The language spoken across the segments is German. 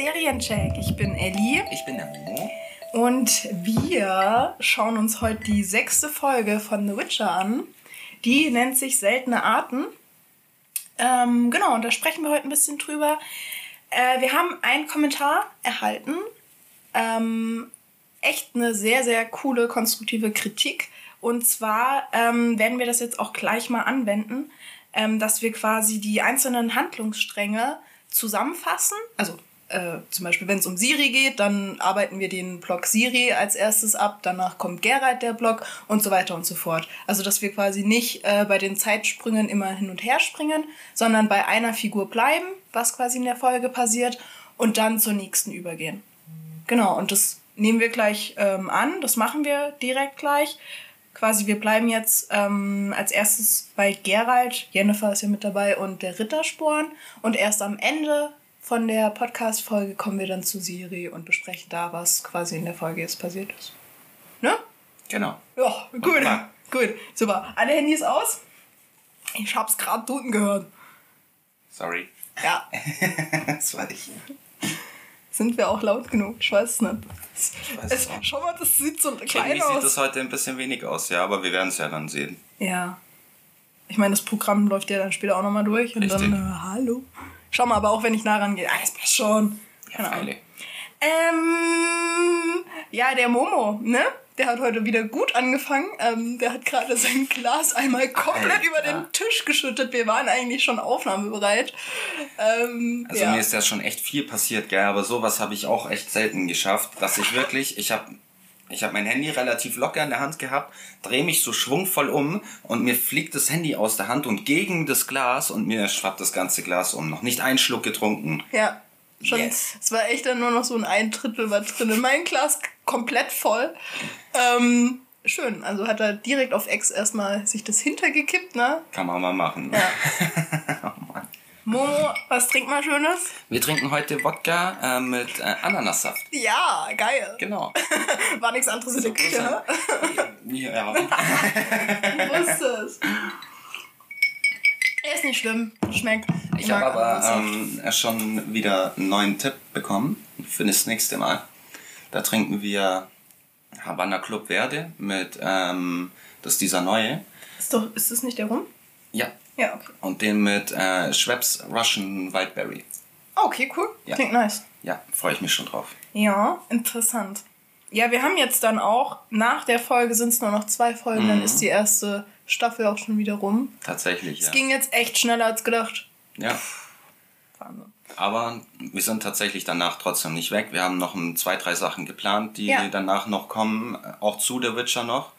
Seriencheck. Ich bin Ellie Ich bin der Momo. und wir schauen uns heute die sechste Folge von The Witcher an. Die nennt sich Seltene Arten. Ähm, genau, und da sprechen wir heute ein bisschen drüber. Äh, wir haben einen Kommentar erhalten. Ähm, echt eine sehr, sehr coole, konstruktive Kritik. Und zwar ähm, werden wir das jetzt auch gleich mal anwenden, ähm, dass wir quasi die einzelnen Handlungsstränge zusammenfassen. Also äh, zum Beispiel, wenn es um Siri geht, dann arbeiten wir den Block Siri als erstes ab, danach kommt Geralt der Block und so weiter und so fort. Also dass wir quasi nicht äh, bei den Zeitsprüngen immer hin und her springen, sondern bei einer Figur bleiben, was quasi in der Folge passiert, und dann zur nächsten übergehen. Genau, und das nehmen wir gleich ähm, an, das machen wir direkt gleich. Quasi, wir bleiben jetzt ähm, als erstes bei Geralt, Jennifer ist ja mit dabei und der Rittersporn. Und erst am Ende von der Podcast-Folge kommen wir dann zu Siri und besprechen da, was quasi in der Folge jetzt passiert ist. Ne? Genau. Ja, gut. Gut, super. Alle Handys aus? Ich hab's gerade tuten gehört. Sorry. Ja, das war ich. sind wir auch laut genug? Ich weiß es nicht. weiß Es, auch. schau mal, das sieht so klein Irgendwie sieht aus. das heute ein bisschen wenig aus, ja, aber wir werden es ja dann sehen. Ja. Ich meine, das Programm läuft ja dann später auch nochmal durch und Richtig. dann, äh, hallo. Schau mal, aber auch wenn ich nah rangehe, ah, das passt schon. Keine Ahnung. Freilich. Ähm, ja, der Momo, ne? Der hat heute wieder gut angefangen. Ähm, der hat gerade sein Glas einmal komplett Alter. über den Tisch geschüttet. Wir waren eigentlich schon aufnahmebereit. Ähm, Also ja. mir ist ja schon echt viel passiert, gell, aber sowas habe ich auch echt selten geschafft, dass ich wirklich, ich habe ich hab mein Handy relativ locker in der Hand gehabt, drehe mich so schwungvoll um und mir fliegt das Handy aus der Hand und gegen das Glas und mir schwappt das ganze Glas um. Noch nicht einen Schluck getrunken. Ja, schon. Yes. Es war echt dann nur noch so ein ein Drittel war drin. Mein Glas komplett voll. Ähm, schön. Also hat er direkt auf Ex erstmal sich das hintergekippt, ne? Kann man mal machen. Ja. Momo, was trinkt mal Schönes? Wir trinken heute Wodka äh, mit äh, Ananassaft. Ja, geil. Genau. War nichts anderes in der Küche, ne? ja. Ich wusste es. Er ist nicht schlimm. Schmeckt. Ich mag habe aber ähm, schon wieder einen neuen Tipp bekommen für das nächste Mal. Da trinken wir Havana Club Verde mit, ähm, das ist dieser neue. Ist, doch, ist das nicht der Rum? Ja. Ja, okay. Und den mit äh, Schweppes Russian Wildberry. Ah, okay, cool. Ja. Klingt nice. Ja, freue ich mich schon drauf. Ja, interessant. Ja, wir haben jetzt dann auch, nach der Folge sind es nur noch zwei Folgen, dann ist die erste Staffel auch schon wieder rum. Tatsächlich, Es ja. ging jetzt echt schneller als gedacht. ja. Wahnsinn. Aber wir sind tatsächlich danach trotzdem nicht weg. Wir haben noch ein, zwei, drei Sachen geplant, die Ja. danach noch kommen, auch zu The Witcher noch.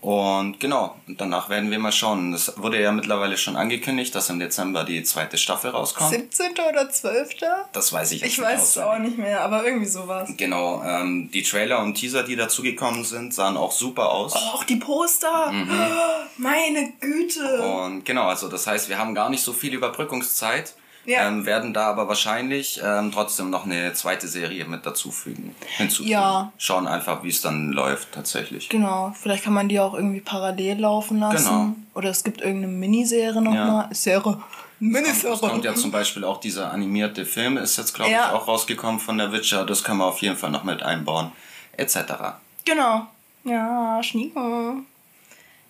Und genau, und danach werden wir mal schauen. Es wurde ja mittlerweile schon angekündigt, dass im Dezember die zweite Staffel rauskommt. 17. oder 12.? Das weiß ich jetzt Ich nicht weiß es auch nicht mehr, aber irgendwie sowas. Genau, ähm, die Trailer und Teaser, die dazugekommen sind, sahen auch super aus. Oh, auch die Poster! Mhm. Oh, meine Güte! Und genau, also das heißt, wir haben gar nicht so viel Überbrückungszeit, Ja. ähm, werden da aber wahrscheinlich ähm, trotzdem noch eine zweite Serie mit dazufügen, hinzufügen. Ja. Schauen einfach, wie es dann läuft tatsächlich. Genau, vielleicht kann man die auch irgendwie parallel laufen lassen. Genau. Oder es gibt irgendeine Miniserie nochmal. Ja. Serie. Miniserie. Es kommt ja zum Beispiel auch dieser animierte Film, ist jetzt glaube Ja. ich auch rausgekommen von der Witcher. Das kann man auf jeden Fall noch mit einbauen, etc. Genau. Ja, Schnieke.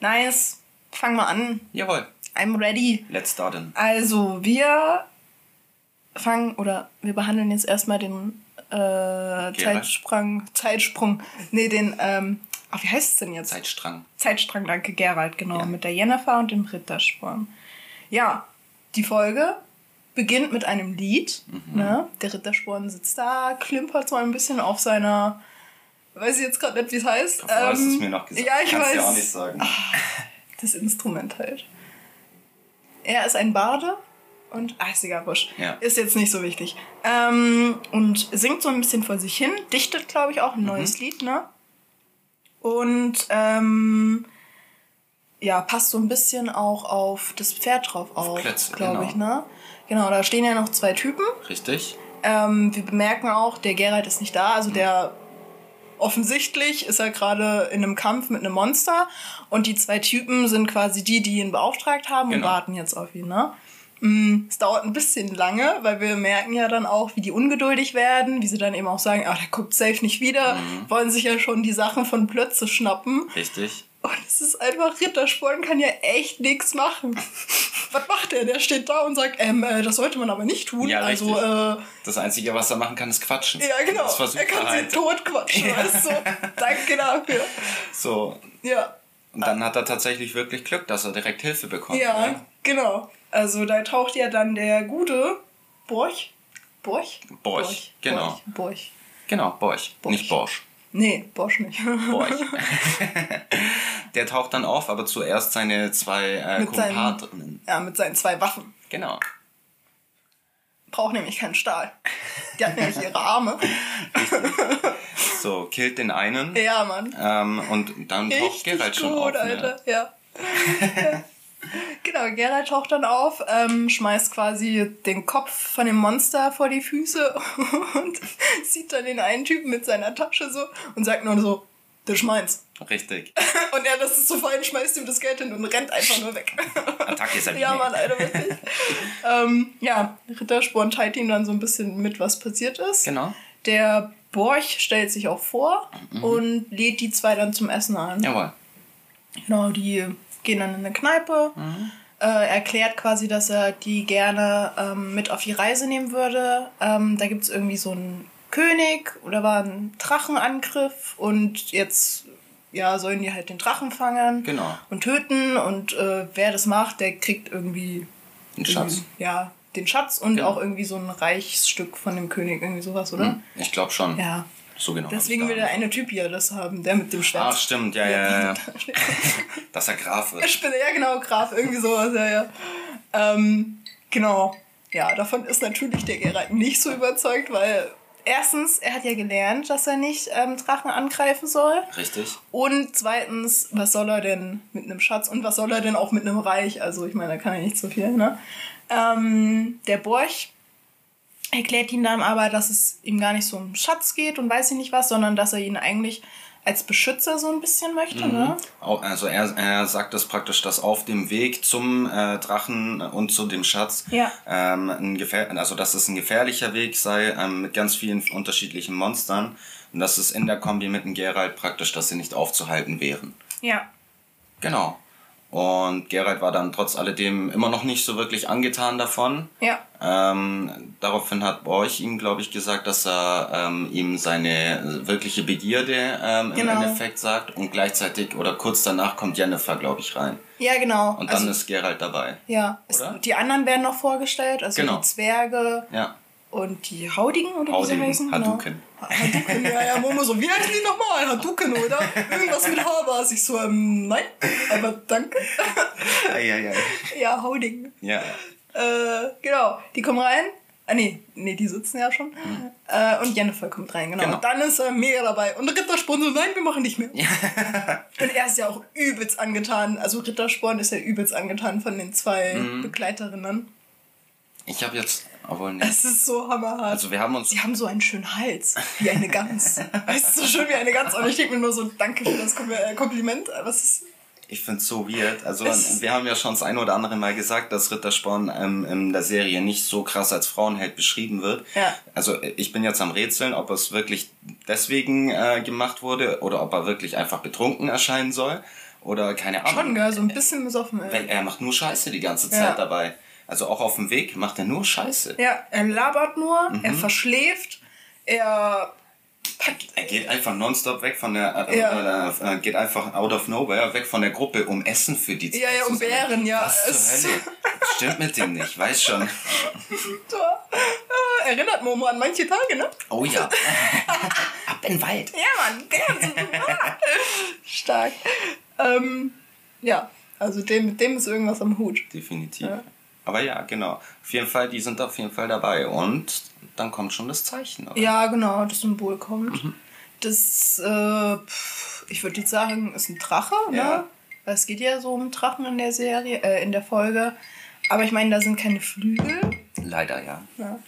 Nice. Fangen wir an. Jawohl, I'm ready. let's starten. Also, wir fangen oder wir behandeln jetzt erstmal den äh, Zeitsprung. Zeitsprung. Nee, den, ähm, ach, wie heißt es denn jetzt? Zeitstrang. Zeitstrang, danke, Gerald, genau, Ja. mit der Jennifer und dem Rittersporn. Ja, die Folge beginnt mit einem Lied. Mhm. Ne? Der Rittersporn sitzt da, klimpert so ein bisschen auf seiner, weiß ich jetzt gerade nicht, wie es heißt. Du hast Ähm, es mir noch gesagt. Ja, ich Kannst weiß. dir auch nicht sagen. Das Instrument halt. Er ist ein Barde und, ah, ist egal, wurscht. Ja. Ist jetzt nicht so wichtig. Ähm, und singt so ein bisschen vor sich hin, dichtet, glaube ich, auch ein Mhm. neues Lied, ne? Und, ähm, ja, passt so ein bisschen auch auf das Pferd drauf auf, Klötze, glaube genau. ich, ne? Genau, da stehen ja noch zwei Typen. Richtig? Ähm, wir bemerken auch, der Geralt ist nicht da, Mhm. also der offensichtlich ist er gerade in einem Kampf mit einem Monster und die zwei Typen sind quasi die, die ihn beauftragt haben und Genau. warten jetzt auf ihn, ne? Mm, Es dauert ein bisschen lange, weil wir merken ja dann auch, wie die ungeduldig werden, wie sie dann eben auch sagen, ah, der kommt safe nicht wieder, wollen sich ja schon die Sachen von Plötze schnappen. Richtig. Und es ist einfach, Rittersporn kann ja echt nichts machen. Was macht der? Der steht da und sagt, ähm, äh, das sollte man aber nicht tun. Ja, also, äh, Das Einzige, was er machen kann, ist quatschen. ja, genau. Er kann halt. sie totquatschen, weißt du. Danke dafür. So. Ja. Und dann hat er tatsächlich wirklich Glück, dass er direkt Hilfe bekommt. Ja, ne? genau. Also da taucht ja dann der gute Borch. Borch? Borch, genau. Borch. Genau, Borch, Borch. nicht Borsch. Nee, Borsch nicht. Borch. Der taucht dann auf, aber zuerst seine zwei äh, Kumpaninnen. ja, mit seinen zwei Waffen. Genau. Braucht nämlich keinen Stahl. Die hat nämlich ihre Arme. So, killt den einen. Ja, Mann. Ähm, und dann taucht Geralt schon auf. Ne? Alter. Ja. genau, Geralt taucht dann auf, ähm, schmeißt quasi den Kopf von dem Monster vor die Füße und sieht dann den einen Typen mit seiner Tasche so und sagt nur so, das ist meins. Richtig. Und er, das ist so fein, schmeißt ihm das Geld hin und rennt einfach nur weg. Attacke Sabine. ja, Mann, Alter, wirklich. ähm, ja, Rittersporn teilt ihm dann so ein bisschen mit, was passiert ist. Genau. Der Borch stellt sich auch vor und lädt die zwei dann zum Essen ein. Jawohl. Genau, die gehen dann in eine Kneipe. Äh, erklärt quasi, dass er die gerne ähm, mit auf die Reise nehmen würde. Ähm, da gibt es irgendwie so einen König oder war ein Drachenangriff und jetzt ja, sollen die halt den Drachen fangen Genau. und töten und äh, wer das macht, der kriegt irgendwie Ein Schatz. ja, den Schatz und Genau. auch irgendwie so ein Reichsstück von dem König, irgendwie sowas, oder? Ich glaube schon. Ja. So genau. Deswegen will der eine Typ ja das haben, der mit dem Schwert. Ach, stimmt, ja, ja, ja. ja. Dass er Graf wird. Ja genau, Graf, irgendwie sowas, ja, ja. Ähm, genau. Ja, davon ist natürlich der Geralt nicht so überzeugt, weil erstens, er hat ja gelernt, dass er nicht ähm, Drachen angreifen soll. Richtig. Und zweitens, was soll er denn mit einem Schatz und was soll er denn auch mit einem Reich? Also ich meine, da kann er nicht so viel, ne? Ähm, der Borch erklärt ihm dann aber, dass es ihm gar nicht so um Schatz geht und weiß ich nicht was, sondern dass er ihn eigentlich als Beschützer so ein bisschen möchte, ne? Au- Also er, er sagt das praktisch, dass auf dem Weg zum äh, Drachen und zu dem Schatz, Ja. ähm, ein gefähr also dass es ein gefährlicher Weg sei ähm, mit ganz vielen unterschiedlichen Monstern und dass es in der Kombi mit dem Geralt praktisch, dass sie nicht aufzuhalten wären. Ja. Genau. Und Geralt war dann trotz alledem immer noch nicht so wirklich angetan davon. Ja. Ähm, daraufhin hat Borch ihm, glaube ich, gesagt, dass er ähm, ihm seine wirkliche Begierde ähm, im Genau. Endeffekt sagt und gleichzeitig oder kurz danach kommt Jennifer, glaube ich, rein. Ja, genau. Und dann also, ist Geralt dabei. ja, oder? die anderen werden noch vorgestellt, also Genau. die Zwerge Ja. Und die Haudigen oder wie sie heißen. Hadouken. Genau. Hadouken, ja, ja, Momo so, wie heißen die nochmal? Hadouken, oder? Irgendwas mit H war es. Ich so, ähm, nein, aber danke. Ja, ja, ja. ja, Haudigen. ja. Äh, genau, die kommen rein. Ah, nee, nee, die sitzen ja schon. Äh, und Jennifer kommt rein, genau. Genau. Und dann ist er mega dabei. Und Rittersporn so, nein, wir machen nicht mehr. und er ist ja auch übelst angetan. Also Rittersporn ist ja übelst angetan von den zwei Begleiterinnen. Ich habe jetzt, obwohl nicht. Es ist so hammerhart. Also wir haben uns, Sie haben so einen schönen Hals, wie eine Gans. weißt du, so schön wie eine Gans. Und ich denke mir nur so, danke für das äh, Kompliment. Was ist... ich finde es so weird. Also wir haben ja schon das ein oder andere Mal gesagt, dass Rittersporn ähm, in der Serie nicht so krass als Frauenheld beschrieben wird. Ja. Also ich bin jetzt am Rätseln, ob es wirklich deswegen äh, gemacht wurde oder ob er wirklich einfach betrunken erscheinen soll oder keine Ahnung. Schon, gell, so ein bisschen besoffen. ey. Weil er macht nur Scheiße die ganze Zeit Ja. dabei. Also auch auf dem Weg macht er nur Scheiße. Ja, er labert nur, er Mhm. verschläft, er Er geht einfach nonstop weg von der, äh, Ja. äh, äh, geht einfach out of nowhere weg von der Gruppe, um Essen für die Ja, ja, zu um. Bären, ja. Was Es- zur Hölle? Stimmt mit dem nicht, weiß schon. äh, erinnert Momo an manche Tage, ne? Oh ja. Ab in den Wald. Ja, Mann, der Stark. Ähm, ja, also dem, mit dem ist irgendwas am Hut. Definitiv. Ja. Aber ja, genau. Auf jeden Fall, die sind auf jeden Fall dabei. Und dann kommt schon das Zeichen. Oder? Ja, genau, das Symbol kommt. Mhm. Das, äh, pff, ich würde jetzt sagen, ist ein Drache, ne? Ja. Weil es geht ja so um Drachen in der Serie, äh, in der Folge. Aber ich meine, da sind keine Flügel. Leider, ja. Ja.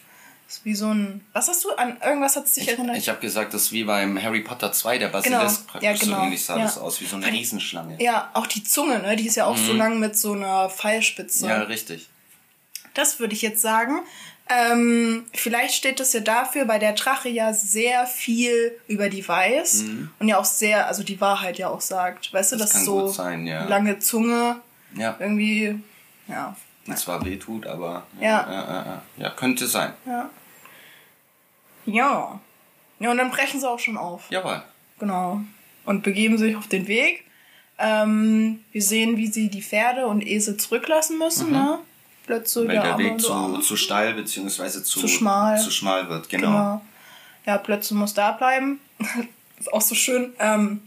Das ist wie so ein. Was hast du an? Irgendwas hat es dich erinnert? Ich habe gesagt, das ist wie beim Harry Potter 2, der Basilisk Genau. praktisch. Ja, genau. So ähnlich sah Ja. das aus, wie so eine Riesenschlange. ja, auch die Zunge, ne? Die ist ja auch so lang mit so einer Pfeilspitze. Mhm. Ja, richtig. Das würde ich jetzt sagen. Ähm, vielleicht steht das ja dafür, weil der Drache ja sehr viel über die weiß und ja auch sehr, also die Wahrheit ja auch sagt. Weißt du, Mhm. Das dass kann so sein, ja. lange Zunge Ja. irgendwie, ja, Die zwar wehtut, aber. Ja. Ja, ja, ja. ja könnte sein. ja. Ja. Ja, und dann brechen sie auch schon auf. Jawohl. Genau. Und begeben sich auf den Weg. Ähm, wir sehen, wie sie die Pferde und Esel zurücklassen müssen, ne? Plötzlich Mhm. Weil der Weg so zu, Arme. zu steil bzw. zu, Zu schmal. zu schmal wird, genau. Genau. Ja, Plötzlich muss da bleiben. ist auch so schön. Ähm,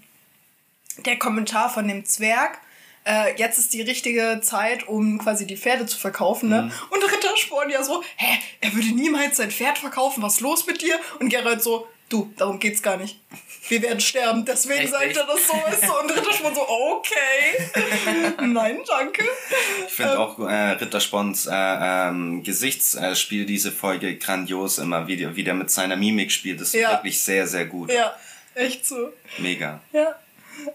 der Kommentar von dem Zwerg. Äh, jetzt ist die richtige Zeit, um quasi die Pferde zu verkaufen, ne? Mhm. Und Rittersporn ja so, hä, er würde niemals sein Pferd verkaufen, was ist los mit dir? Und Geralt so, du, darum geht's gar nicht. Wir werden sterben, deswegen Echt, sagt er das so. Ist so. Und Rittersporn so, okay. Nein, danke. Ich finde auch äh, Ritterspons äh, ähm, Gesichtsspiel diese Folge grandios immer, wie, der- wie der mit seiner Mimik spielt. Das ist Ja. wirklich sehr, sehr gut. Ja, echt so. Mega. Ja.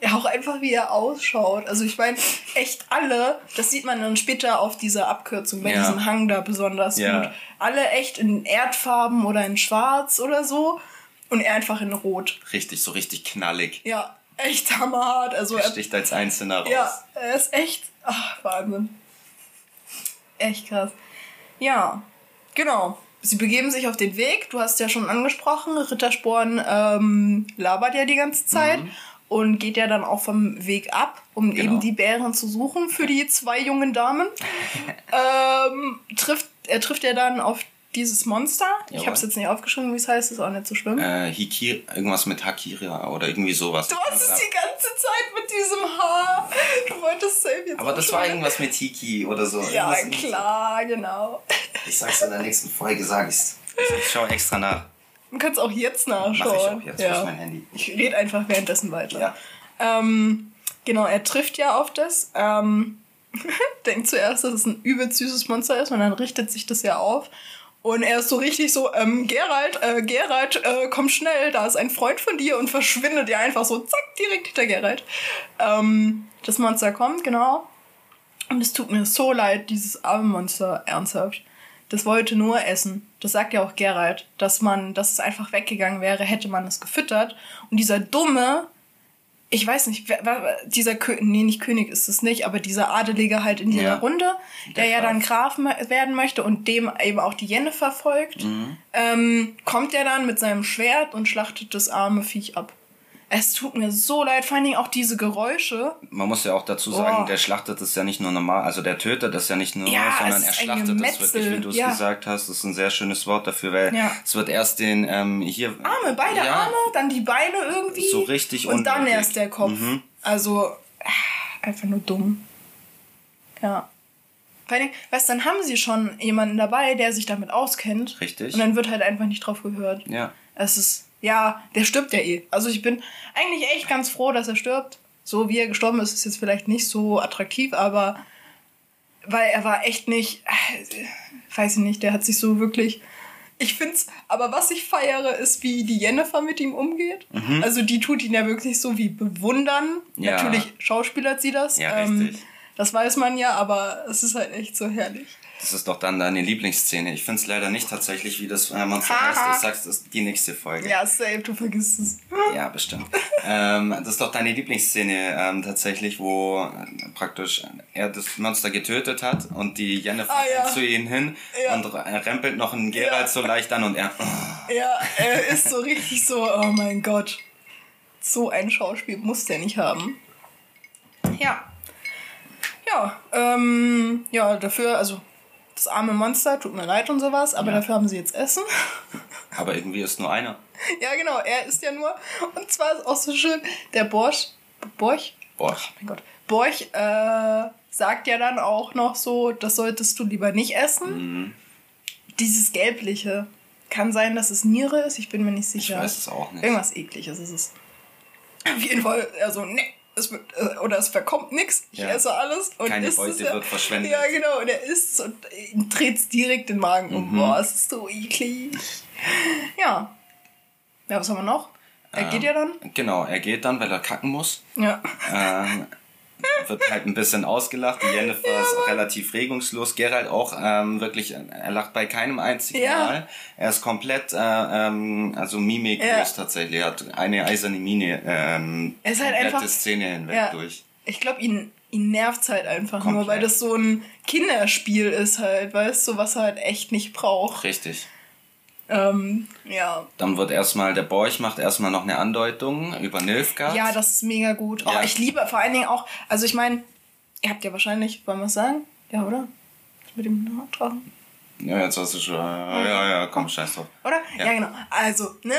Ja, auch einfach wie er ausschaut. Also ich meine, echt alle, das sieht man dann später auf dieser Abkürzung, bei Ja. diesem Hang da besonders Ja. gut. Alle echt in Erdfarben oder in Schwarz oder so. Und er einfach in Rot. Richtig, so richtig knallig. Ja, echt hammerhart. Also Er sticht als Einzelner raus. ja, er ist echt, ach, Wahnsinn. Echt krass. Ja, genau. Sie begeben sich auf den Weg. Du hast ja schon angesprochen, Rittersporn ähm, labert ja die ganze Zeit und geht ja dann auch vom Weg ab, um Mhm. Genau. eben die Bären zu suchen für die zwei jungen Damen. ähm, trifft, er trifft ja dann auf dieses Monster. Ich Jawohl. habe es jetzt nicht aufgeschrieben, wie es heißt, ist auch nicht so schlimm. Äh, Hikir, irgendwas mit Hakira oder irgendwie sowas. Du hast es die ganze Zeit mit diesem Haar. Du wolltest safe jetzt Aber das war irgendwas mit Hiki oder so. Ja, Irgendwas klar, genau. Ich sag's in der nächsten Folge, sag ich's. Ich schau extra nach. Du kannst auch jetzt nachschauen. Mach ich auch jetzt, ja. mein Handy? Ich rede einfach währenddessen weiter. Ja. Ähm, genau, er trifft ja auf das. Ähm, denkt zuerst, dass es ein übelst süßes Monster ist und dann richtet sich das ja auf. Und er ist so richtig so, ähm, Geralt, äh, Geralt, äh, komm schnell, da ist ein Freund von dir und verschwindet ja einfach so, zack, direkt hinter Geralt. Ähm, das Monster kommt, genau. Und es tut mir so leid, dieses arme Monster, ernsthaft. Das wollte nur essen. Das sagt ja auch Geralt, dass man, dass es einfach weggegangen wäre, hätte man es gefüttert. Und dieser dumme, ich weiß nicht, dieser König, nee, nicht König ist es nicht, aber dieser Adelige halt in dieser Ja. Runde, der, Der ja dann Graf. Werden möchte und dem eben auch die Jenne verfolgt, ähm, kommt er dann mit seinem Schwert und schlachtet das arme Viech ab. Es tut mir so leid, vor allen Dingen auch diese Geräusche. Man muss ja auch dazu sagen, Oh. der schlachtet es ja nicht nur normal, also der tötet es ja nicht nur, Ja, sondern es er schlachtet es Gemetzel, wirklich, wie du es ja. gesagt hast. Das ist ein sehr schönes Wort dafür, weil Ja. es wird erst den ähm, hier. Arme, beide Arme, dann die Beine irgendwie. So richtig Und dann. Mhm. erst der Kopf. Also, äh, einfach nur dumm. Ja. Vor allen Dingen, weißt du, dann haben sie schon jemanden dabei, der sich damit auskennt. Richtig. Und dann wird halt einfach nicht drauf gehört. Ja. Es ist, ja, der stirbt ja eh. Also ich bin eigentlich echt ganz froh, dass er stirbt. So wie er gestorben ist, ist jetzt vielleicht nicht so attraktiv, aber weil er war echt nicht, äh, weiß ich nicht, der hat sich so wirklich. Ich find's, aber was ich feiere, ist, wie die Jennifer mit ihm umgeht. Also die tut ihn ja wirklich so wie bewundern. Mhm. Ja. Natürlich schauspielert sie das. Ja, ähm, richtig. das weiß man ja, aber es ist halt echt so herrlich. Das ist doch dann deine Lieblingsszene. Ich finde es leider nicht tatsächlich, wie das äh, Monster heißt. Ich sag's, das ist die nächste Folge. Ja, safe, du vergisst es. Ja, bestimmt. ähm, das ist doch deine Lieblingsszene ähm, tatsächlich, wo äh, praktisch er das Monster getötet hat und die Jennifer Ah, ja. zu ihm hin Ja. und er rempelt noch einen Geralt Ja. so leicht an und er. Oh, Ja, er ist so richtig so, oh mein Gott. So ein Schauspiel muss der nicht haben. Ja. Ja, ähm, ja, dafür, also das arme Monster, tut mir leid und sowas, aber Ja. dafür haben sie jetzt Essen. aber irgendwie ist nur einer. ja, genau, er isst ja nur. Und zwar ist auch so schön, der Borsch, Borch, Boah. mein Gott, Borch, äh, sagt ja dann auch noch so, das solltest du lieber nicht essen. Mhm. Dieses Gelbliche. Kann sein, dass es Niere ist, ich bin mir nicht sicher. Ich weiß es auch nicht. Irgendwas ekliges ist es. Auf jeden Fall, also, ne, es wird, äh, oder es verkommt nichts, ich Ja. esse alles und Keine Beute es ja. wird verschwendet. Ja, genau, und er isst und ihm dreht es direkt den Magen um. Mhm. Boah, es ist so eklig. Ja. Ja, was haben wir noch? Er Ähm. geht ja dann. Genau, er geht dann, weil er kacken muss. Ja. Ähm, wird halt ein bisschen ausgelacht. Die Jennifer ja, ist relativ regungslos. Gerald auch ähm, wirklich, er lacht bei keinem einzigen ja. Mal. Er ist komplett, äh, ähm, also mimiklos ja. tatsächlich. Er hat eine eiserne Mine ähm, er ist halt einfach, Szene hinweg durch. Ich glaube, ihn, ihn nervt's halt einfach komplett. nur, weil das so ein Kinderspiel ist halt, weißt du, was er halt echt nicht braucht. Richtig. Ähm, ja. Dann wird erstmal, der Borch macht erstmal noch eine Andeutung über Nilfgaard. Ja, das ist mega gut. Oh, ja. Ich liebe vor allen Dingen auch, also ich meine, ihr habt ja wahrscheinlich, wollen wir es sagen? Ja, oder? Mit dem Drachen. Ja, jetzt hast du schon. Ja, ja, ja komm, scheiß drauf. Oder? Ja. ja, genau. Also, ne?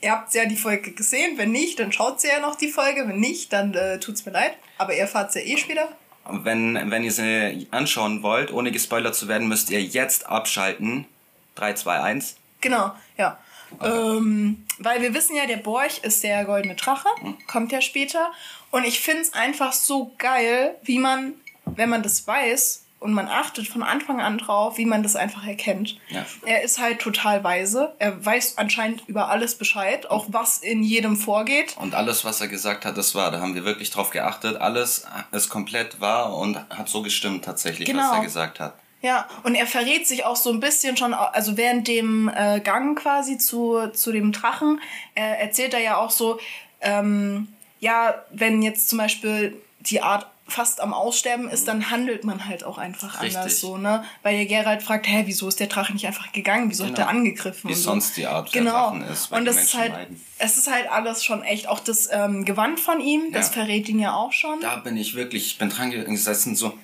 Ihr habt ja die Folge gesehen. Wenn nicht, dann schaut sie ja noch die Folge. Wenn nicht, dann äh, tut's mir leid. Aber ihr fahrt ja eh später. Wenn, wenn ihr sie anschauen wollt, ohne gespoilert zu werden, müsst ihr jetzt abschalten. 3, 2, 1. Genau, ja. Okay. Ähm, weil wir wissen ja, der Borch ist der goldene Drache, mhm. kommt ja später. Und ich finde es einfach so geil, wie man, wenn man das weiß und man achtet von Anfang an drauf, wie man das einfach erkennt. Ja. Er ist halt total weise. Er weiß anscheinend über alles Bescheid, auch was in jedem vorgeht. Und alles, was er gesagt hat, das war. Da haben wir wirklich drauf geachtet. Alles ist komplett wahr und hat so gestimmt tatsächlich, genau. was er gesagt hat. Ja, und er verrät sich auch so ein bisschen schon, also während dem äh, Gang quasi zu, zu dem Drachen, äh, erzählt er ja auch so, ähm, ja, wenn jetzt zum Beispiel die Art fast am Aussterben ist, dann handelt man halt auch einfach Richtig. anders so, ne? Weil der Gerald fragt, hä, wieso ist der Drache nicht einfach gegangen? Wieso genau. hat er angegriffen? Wie und sonst so. die Art genau. der Drachen ist. Und das ist halt, es ist halt alles schon echt. Auch das ähm, Gewand von ihm, ja. das verrät ihn ja auch schon. Da bin ich wirklich, ich bin dran gesessen so,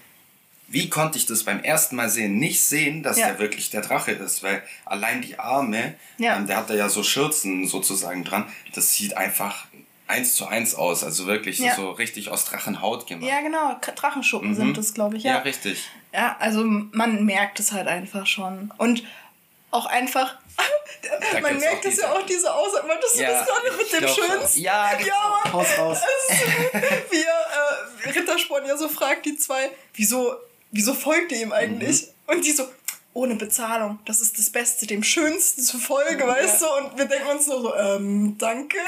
wie konnte ich das beim ersten Mal sehen nicht sehen, dass ja. der wirklich der Drache ist? Weil allein die Arme, ja. ähm, der hat da ja so Schürzen sozusagen dran, das sieht einfach eins zu eins aus. Also wirklich ja. so richtig aus Drachenhaut gemacht. Ja, genau. Drachenschuppen mhm. sind das, glaube ich. Ja. ja, richtig. Ja, also man merkt es halt einfach schon. Und auch einfach, man merkt es ja auch diese Aussage. Wolltest du ja, das gerade mit dem Schönsten? Ja, genau. ja Haus raus. wie er, äh, Rittersporn ja so fragt, die zwei, wieso wieso folgt ihr ihm eigentlich? Mhm. Und die so, ohne Bezahlung, das ist das Beste, dem Schönsten zur Folge, ja. weißt du? Und wir denken uns nur so, ähm, danke.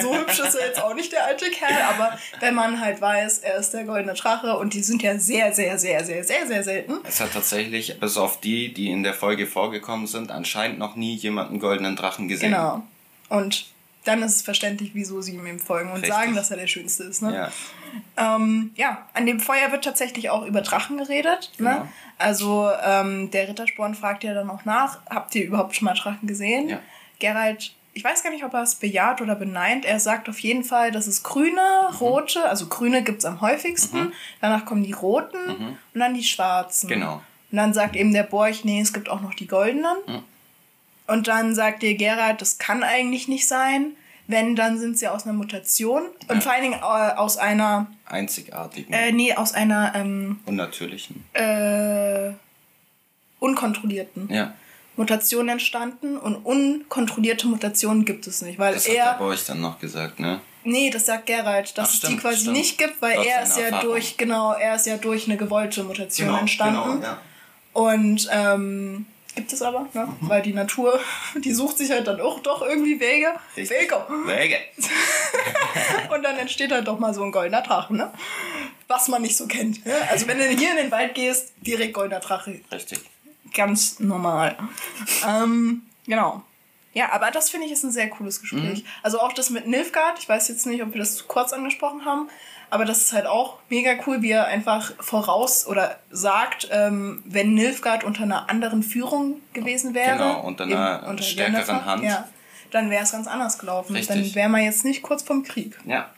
So hübsch ist er jetzt auch nicht der alte Kerl, aber wenn man halt weiß, er ist der goldene Drache und die sind ja sehr, sehr, sehr, sehr, sehr, sehr selten. Es hat tatsächlich, bis auf die, die in der Folge vorgekommen sind, anscheinend noch nie jemanden goldenen Drachen gesehen. Genau. Und dann ist es verständlich, wieso sie ihm folgen und Richtig. sagen, dass er der Schönste ist. Ne? Ja. Ähm, ja, an dem Feuer wird tatsächlich auch über Drachen geredet. Ne? Genau. Ne? Also ähm, der Rittersporn fragt ja dann auch nach, habt ihr überhaupt schon mal Drachen gesehen? Ja. Gerald, ich weiß gar nicht, ob er es bejaht oder beneint. Er sagt auf jeden Fall, dass es grüne, mhm. rote, also grüne gibt es am häufigsten. Mhm. Danach kommen die roten mhm. und dann die schwarzen. Genau. Und dann sagt eben der Borch, nee, es gibt auch noch die goldenen. Und dann sagt dir Gerard, das kann eigentlich nicht sein. Wenn, dann sind sie aus einer Mutation. Und ja. vor allen Dingen äh, aus einer. Einzigartigen. Äh, nee, aus einer. Ähm, Unnatürlichen. Äh, unkontrollierten. Ja. Mutation entstanden und unkontrollierte Mutationen gibt es nicht, weil das er. Das hat euch dann noch gesagt, ne? Nee, das sagt Gerald, dass Ach, stimmt, es die quasi stimmt. nicht gibt, weil er ist ja Erfahrung. durch, genau, er ist ja durch eine gewollte Mutation genau, entstanden. Genau, ja. Und ähm, Gibt es aber, ne? Mhm. weil die Natur, die sucht sich halt dann auch doch irgendwie Wege. Richtig. Wege. Wege. und dann entsteht halt doch mal so ein goldener Drache, ne? Was man nicht so kennt. Ne? Also wenn du hier in den Wald gehst, direkt goldener Drache. Richtig. Ganz normal. ähm, genau. Ja, aber das finde ich ist ein sehr cooles Gespräch. Mhm. Also auch das mit Nilfgaard, ich weiß jetzt nicht, ob wir das zu kurz angesprochen haben, aber das ist halt auch mega cool, wie er einfach voraus oder sagt, ähm, wenn Nilfgaard unter einer anderen Führung gewesen wäre. Genau, unter einer unter stärkeren Jennifer, Hand. Ja, dann wäre es ganz anders gelaufen. Richtig. Dann wären wir jetzt nicht kurz vorm Krieg. Ja.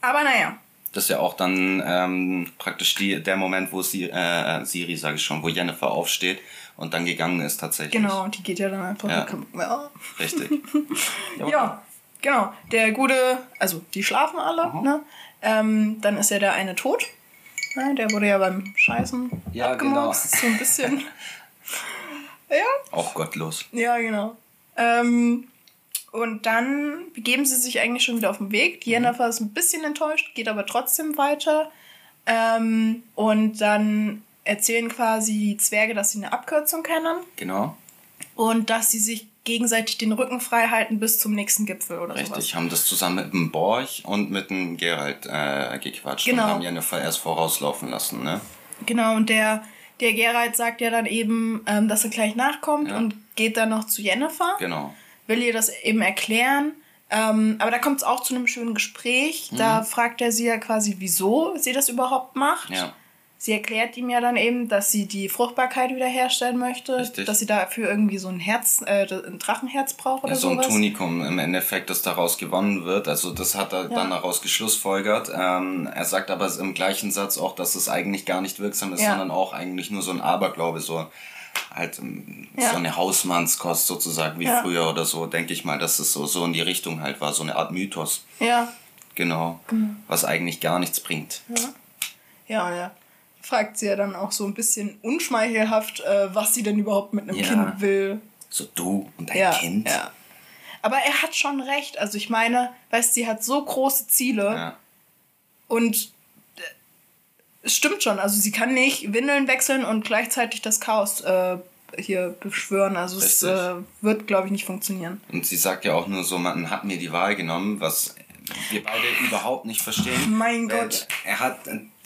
Aber naja. Das ist ja auch dann ähm, praktisch die, der Moment, wo sie, äh, Siri, sage ich schon, wo Jennifer aufsteht und dann gegangen ist tatsächlich. Genau, die geht ja dann einfach. Ja. Richtig. ja. Genau, der gute, also die schlafen alle, mhm. ne? Ähm, dann ist ja der eine tot. Ne? Der wurde ja beim Scheißen ja, abgemurkst. Genau. So ein bisschen. ja. Auch gottlos. Ja, genau. Ähm, und dann begeben sie sich eigentlich schon wieder auf den Weg. Die mhm. Jennifer ist ein bisschen enttäuscht, geht aber trotzdem weiter. Ähm, und dann erzählen quasi die Zwerge, dass sie eine Abkürzung kennen. Genau. und dass sie sich gegenseitig den Rücken frei halten bis zum nächsten Gipfel oder Richtig, sowas. haben das zusammen mit dem Borch und mit dem Gerald äh, gequatscht Genau. und haben Jennifer erst vorauslaufen lassen, ne? Genau, und der, der Gerald sagt ja dann eben, ähm, dass er gleich nachkommt Ja. und geht dann noch zu Jennifer. Genau. will ihr das eben erklären. Ähm, aber da kommt es auch zu einem schönen Gespräch. Da fragt er sie ja quasi, wieso sie das überhaupt macht. Mhm. Ja. Sie erklärt ihm ja dann eben, dass sie die Fruchtbarkeit wiederherstellen möchte, Richtig. dass sie dafür irgendwie so ein Herz, äh, ein Drachenherz braucht oder Ja, so ein sowas. Tunikum im Endeffekt, das daraus gewonnen wird. Also das hat er dann daraus geschlussfolgert. Ähm, er sagt aber im gleichen Satz auch, dass es eigentlich gar nicht wirksam ist, Ja. sondern auch eigentlich nur so ein Aberglaube, so halt ähm, Ja. so eine Hausmannskost sozusagen wie Ja. früher oder so, denke ich mal, dass es so, so in die Richtung halt war, so eine Art Mythos. Ja, Genau. Was eigentlich gar nichts bringt. ja, und er fragt sie ja dann auch so ein bisschen unschmeichelhaft, äh, was sie denn überhaupt mit einem Ja. Kind will. So du und dein Ja, Kind. ja. Aber er hat schon recht. Also ich meine, weißt, sie hat so große Ziele. Ja. Und äh, es stimmt schon, also sie kann nicht Windeln wechseln und gleichzeitig das Chaos äh, hier beschwören. Also es Richtig. äh, wird, glaube ich, nicht funktionieren. Und sie sagt ja auch nur so, man hat mir die Wahl genommen, was wir beide überhaupt nicht verstehen. Mein Gott. Er hat,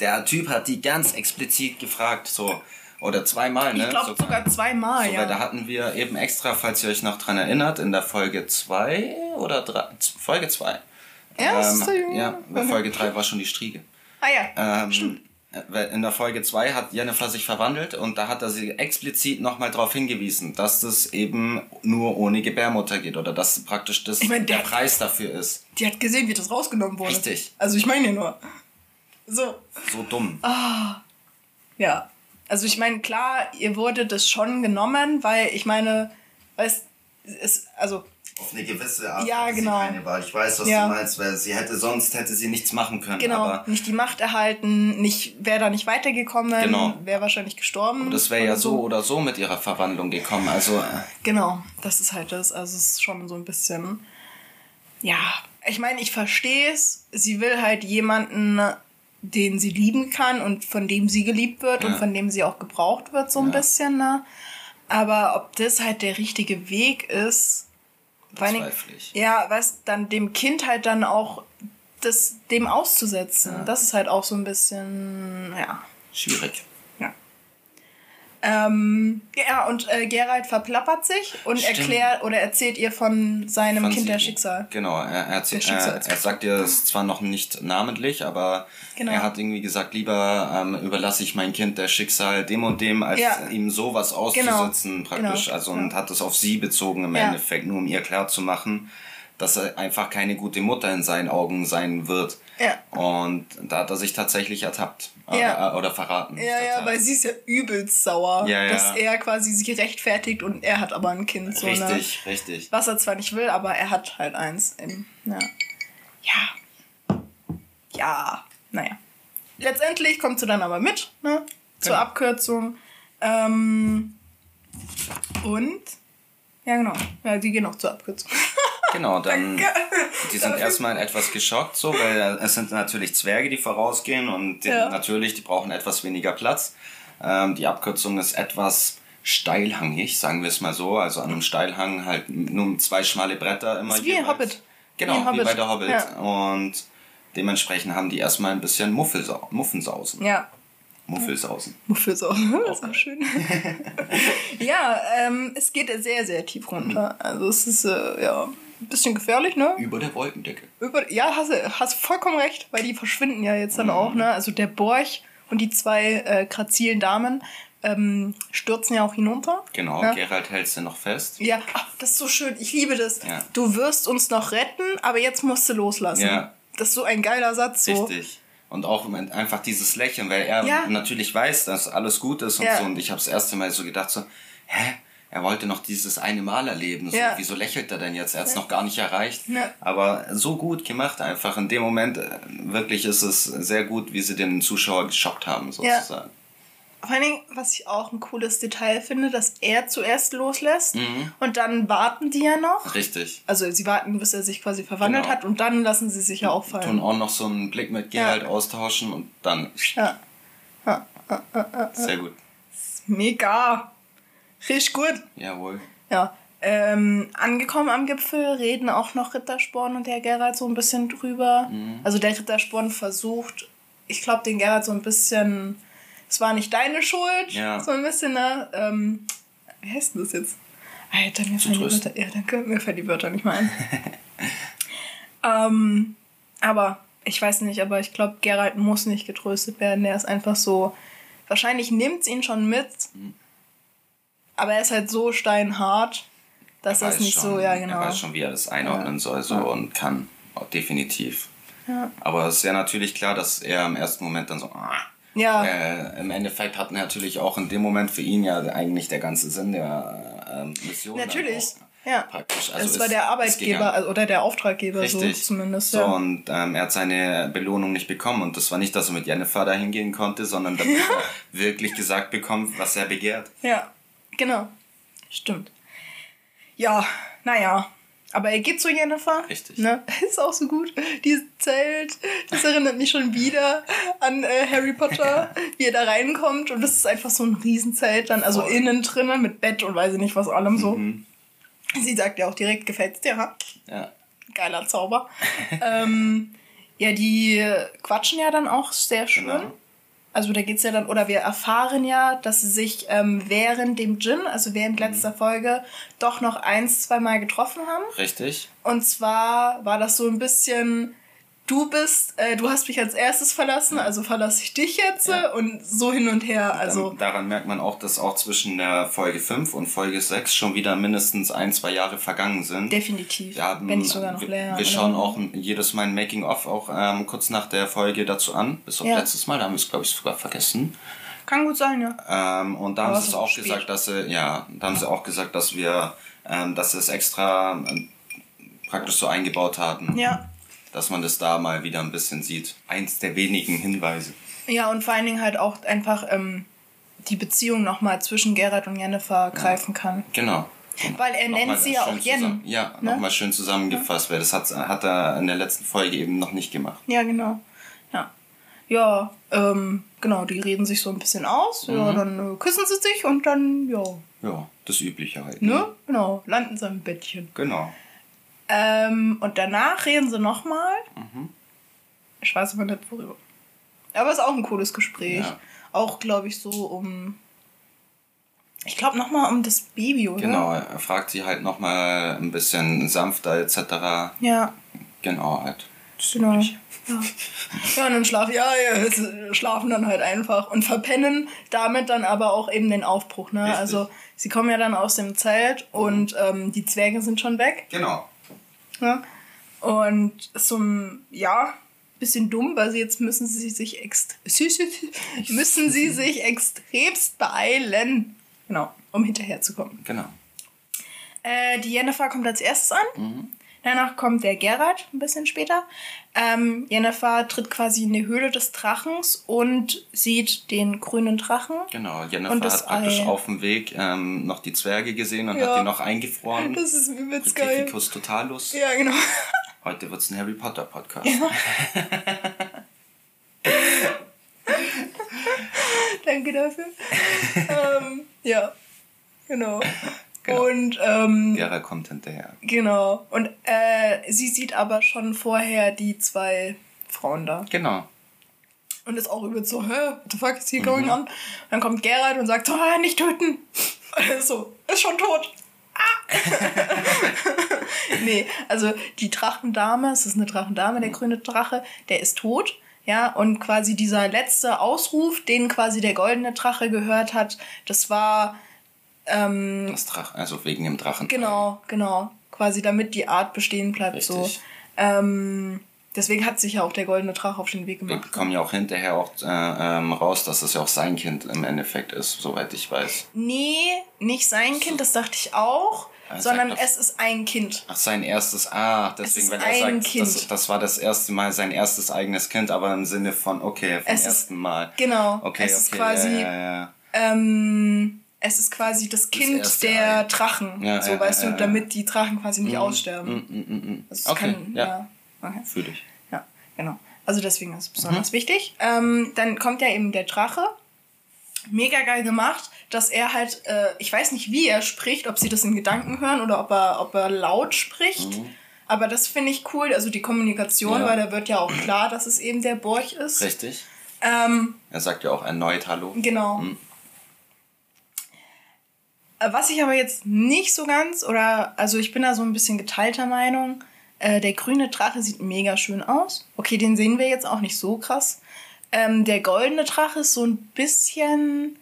der Typ hat die ganz explizit gefragt, so, oder zweimal, ne? Ich glaube sogar zweimal, So, ja. Da hatten wir eben extra, falls ihr euch noch dran erinnert, in der Folge 2 oder 3, Folge 2. Ja, das ist ähm, ja- Folge 3 war schon die Striege. ah ja, Ähm, weil in der Folge 2 hat Jennifer sich verwandelt und da hat er sie explizit nochmal darauf hingewiesen, dass das eben nur ohne Gebärmutter geht oder dass praktisch das Ich mein, der der- Preis dafür ist. die hat gesehen, wie das rausgenommen wurde. Richtig. Also ich meine ja nur. So, So dumm. ja. Also ich meine, klar, ihr wurde das schon genommen, weil ich meine, weißt, es, also Auf eine gewisse Art Ja, genau. sie keine Wahl. Ich weiß, was Ja. du meinst, weil sie hätte sonst hätte sie nichts machen können. genau, Aber nicht die Macht erhalten, nicht, wäre da nicht weitergekommen, Genau. wäre wahrscheinlich gestorben. das wäre ja oder so oder so mit ihrer Verwandlung gekommen. Also äh, Genau, das ist halt das. Also es ist schon so ein bisschen. Ja, ich meine, ich verstehe es. Sie will halt jemanden, den sie lieben kann und von dem sie geliebt wird und Ja. von dem sie auch gebraucht wird, so ein Ja. bisschen. Ne? Aber ob das halt der richtige Weg ist, Bezweifle ich. ja, was dann dem Kind halt dann auch das dem auszusetzen, Ja. das ist halt auch so ein bisschen, ja. schwierig. Ja. Ähm, ja, und äh, Gerald verplappert sich und Stimmt. erklärt oder erzählt ihr von seinem Fand Kind der sie- Schicksal. Genau, er, er, erzählt, er, er sagt ihr es zwar noch nicht namentlich, aber Genau. er hat irgendwie gesagt, lieber ähm, überlasse ich mein Kind der Schicksal dem und dem, als Ja. ihm sowas auszusetzen praktisch. Genau. Also und hat es auf sie bezogen im Ja. Endeffekt, nur um ihr klar zu machen, dass er einfach keine gute Mutter in seinen Augen sein wird. Ja. Und da hat er sich tatsächlich ertappt. Ja. Oder, oder verraten. Ja, ja, weil sie ist ja übelst sauer, Ja, ja. dass er quasi sie rechtfertigt und er hat aber ein Kind. So, ne? Richtig, richtig. Was er zwar nicht will, aber er hat halt eins. Eben. Ja. Ja. Ja. Naja. Letztendlich kommt sie dann aber mit, ne? Zur Genau. Abkürzung. Ähm, und. Ja, genau. Ja, die gehen auch zur Abkürzung. Genau, dann. Die sind erstmal etwas geschockt, so, weil es sind natürlich Zwerge, die vorausgehen und die, Ja. natürlich, die brauchen etwas weniger Platz. Ähm, die Abkürzung ist etwas steilhangig, sagen wir es mal so. Also an einem Steilhang halt nur zwei schmale Bretter immer. Ist wie ein jeweils. Hobbit. Genau, Wie wie, Hobbit. bei der Hobbit. Ja. Und dementsprechend haben die erstmal ein bisschen Muffelsau Muffensausen. Ja. Muffelsausen. So? Das ist auch schön. ja, ähm, es geht sehr, sehr tief runter. Also es ist äh, ja bisschen gefährlich, ne? Über der Wolkendecke. Über, ja, hast du hast vollkommen recht, weil die verschwinden ja jetzt dann Mhm. auch, ne? Also der Borch und die zwei äh, grazilen Damen ähm, stürzen ja auch hinunter. Genau, Ja. Gerald hält sie noch fest. Ja, ach, das ist so schön. Ich liebe das. Ja. Du wirst uns noch retten, aber jetzt musst du loslassen. Ja. Das ist so ein geiler Satz. So. Richtig. Und auch einfach dieses Lächeln, weil er Ja. natürlich weiß, dass alles gut ist und so. Und ich habe das erste Mal so gedacht, so, hä? Er wollte noch dieses eine Mal erleben. So, Ja. Wieso lächelt er denn jetzt? Er hat es noch gar nicht erreicht. Ja. Aber so gut gemacht einfach. In dem Moment, äh, wirklich ist es sehr gut, wie sie den Zuschauer geschockt haben, sozusagen. Vor allen Dingen, was ich auch ein cooles Detail finde, dass er zuerst loslässt Mhm. und dann warten die ja noch. Richtig. Also sie warten, bis er sich quasi verwandelt Genau. hat und dann lassen sie sich ja Tun auffallen. auch noch so einen Blick mit Gerald austauschen und dann. Ja. Sehr gut. Mega. Richtig gut. Jawohl. Ja. Ähm, angekommen am Gipfel reden auch noch Rittersporn und der Geralt so ein bisschen drüber. Mhm. Also der Rittersporn versucht, ich glaube, den Geralt so ein bisschen, es war nicht deine Schuld, Ja. so ein bisschen, ne? Ähm, wie heißt denn das jetzt? Alter, mir fallen die. Wörter, ja, danke, mir fallen die Wörter nicht mal ein. ähm, aber ich weiß nicht, aber ich glaube, Geralt muss nicht getröstet werden. Der ist einfach so. Wahrscheinlich nimmt ihn schon mit, Mhm. Aber er ist halt so steinhart, dass Er es nicht schon, so, ja, genau. Er weiß schon, wie er das einordnen soll so und kann. Definitiv. Ja. Aber es ist ja natürlich klar, dass er im ersten Moment dann so. Ah, Ja. Äh, Im Endeffekt hat natürlich auch in dem Moment für ihn ja eigentlich der ganze Sinn der ähm, Mission. Natürlich. Ja. Praktisch. Also es war der Arbeitgeber also, oder der Auftraggeber, Richtig. so zumindest. So, Ja. und ähm, er hat seine Belohnung nicht bekommen. Und das war nicht, dass er mit Jennifer dahin gehen konnte, sondern damit er wirklich gesagt bekommt, was er begehrt. ja, genau. Stimmt. Ja, naja. Aber er geht zu Jennifer. Richtig. Ne? Ist auch so gut. Dieses Zelt, das erinnert mich schon wieder an äh, Harry Potter, wie er da reinkommt. Und das ist einfach so ein Riesenzelt dann, also Voll. innen drinnen mit Bett und weiß ich nicht was allem so. Mhm. Sie sagt ja auch direkt, gefällt's dir, ha? Ja. Geiler Zauber. ähm, ja, die quatschen ja dann auch sehr schön. Genau. Also da geht's ja dann, oder wir erfahren ja, dass sie sich ähm, während dem Gin, also während Mhm. letzter Folge, doch noch eins, zweimal getroffen haben. Richtig. Und zwar war das so ein bisschen, du bist, äh, du hast mich als erstes verlassen, also verlasse ich dich jetzt Ja. äh, und so hin und her. Also Dann, daran merkt man auch, dass auch zwischen der Folge 5 und Folge 6 schon wieder mindestens ein, zwei Jahre vergangen sind. definitiv, Wir haben, wenn nicht sogar noch wir, länger. wir schauen auch jedes Mal ein Making-of auch ähm, kurz nach der Folge dazu an. Bis auf Ja. letztes Mal, da haben wir es, glaube ich, sogar vergessen. Kann gut sein, ja. Ähm, und da Aber haben sie auch spät. gesagt, dass sie, ja, da haben sie auch gesagt, dass wir, ähm, dass sie es extra ähm, praktisch so eingebaut haben, Ja. Dass man das da mal wieder ein bisschen sieht. Eins der wenigen Hinweise. Ja, und vor allen Dingen halt auch einfach ähm, die Beziehung nochmal zwischen Gerard und Jennifer greifen kann. Genau. Weil er nennt sie ja auch Jen. Ja, ne? nochmal schön zusammengefasst, weil das hat, hat er in der letzten Folge eben noch nicht gemacht. Ja, genau. Ja. Ja, ähm, genau, die reden sich so ein bisschen aus. Mhm. Ja, dann äh, küssen sie sich und dann, ja, Ja, das Übliche halt. ne? Genau, landen sie im Bettchen. Genau. Ähm, und danach reden sie nochmal. Mhm. Ich weiß aber nicht worüber. Aber es ist auch ein cooles Gespräch. Ja. Auch, glaube ich, so um. Ich glaube nochmal um das Baby, oder? Genau, er fragt sie halt nochmal ein bisschen sanfter etc. Ja, Genau, halt. Genau. Ja. ja, und dann schlafen, ja, ja, schlafen dann halt einfach und verpennen damit dann aber auch eben den Aufbruch. Ne? Richtig. Also sie kommen ja dann aus dem Zelt und ähm, die Zwerge sind schon weg. Genau. Ne? Und so ein, ja, bisschen dumm, weil sie jetzt müssen sie sich ext müssen sie sich extremst beeilen. Genau, um hinterherzukommen. Genau. Äh, die Jennifer kommt als erstes an. Danach kommt der Gerard ein bisschen später. Ähm, Jennifer tritt quasi in die Höhle des Drachens und sieht den grünen Drachen. Genau, Jennifer Und hat praktisch Ei. auf dem Weg ähm, noch die Zwerge gesehen und Ja. hat die noch eingefroren. Das ist übelst geil. Petrificus Totalus. Ja, genau. Heute wird's ein Harry Potter Podcast. Danke dafür. ähm, ja, genau. Genau. Und ähm, Gera kommt hinterher. genau. Und äh, sie sieht aber schon vorher die zwei Frauen da. Genau. Und ist auch übel so, hä, what the fuck is here going on? Dann kommt Geralt und sagt so, ah, nicht töten. so, ist schon tot. Ah. nee, also die Drachendame, es ist eine Drachendame, der grüne Drache, der ist tot. Ja, und quasi dieser letzte Ausruf, den quasi der goldene Drache gehört hat, das war, ähm, Das Drach, also wegen dem Drachen. genau, genau, quasi damit die Art bestehen bleibt so. Richtig. Ähm, deswegen hat sich ja auch der goldene Drache auf den Weg Wir gemacht. bekommen ja auch hinterher auch äh, ähm, raus, dass es ja auch sein Kind im Endeffekt ist, soweit ich weiß. Nee, nicht sein Kind, das dachte ich auch, Er sondern sagt es ist ein Kind. Ach, sein erstes, ah, deswegen, ist wenn er sagt, Kind. das, das war das erste Mal sein erstes eigenes Kind, aber im Sinne von, okay, vom Es ist- ersten Mal. Genau. Okay, es ist okay, quasi, ja, ja, ja. ähm, es ist quasi das Kind erste der Ei. Drachen. Ja, so ja, weißt ja, du, damit die Drachen quasi nicht aussterben. Mm, mm, mm, mm. Also Okay, kann, ja. Okay. fühl dich. Ja, genau. Also deswegen ist es besonders Mhm. wichtig. Ähm, dann kommt ja eben der Drache mega geil gemacht, dass er halt, äh, ich weiß nicht, wie er spricht, ob sie das in Gedanken hören oder ob er, ob er laut spricht. Mhm. Aber das finde ich cool, also die Kommunikation, weil da wird ja auch klar, dass es eben der Borch ist. Richtig. Ähm, Er sagt ja auch erneut Hallo. genau. Mhm. Was ich aber jetzt nicht so ganz, oder also ich bin da so ein bisschen geteilter Meinung, äh, der grüne Drache sieht mega schön aus. Okay, den sehen wir jetzt auch nicht so krass. Ähm, der goldene Drache ist so ein bisschen.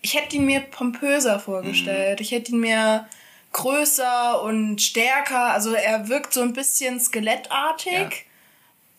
Ich hätte ihn mir pompöser vorgestellt. Ich hätte ihn mir größer und stärker. Also er wirkt so ein bisschen skelettartig. Ja.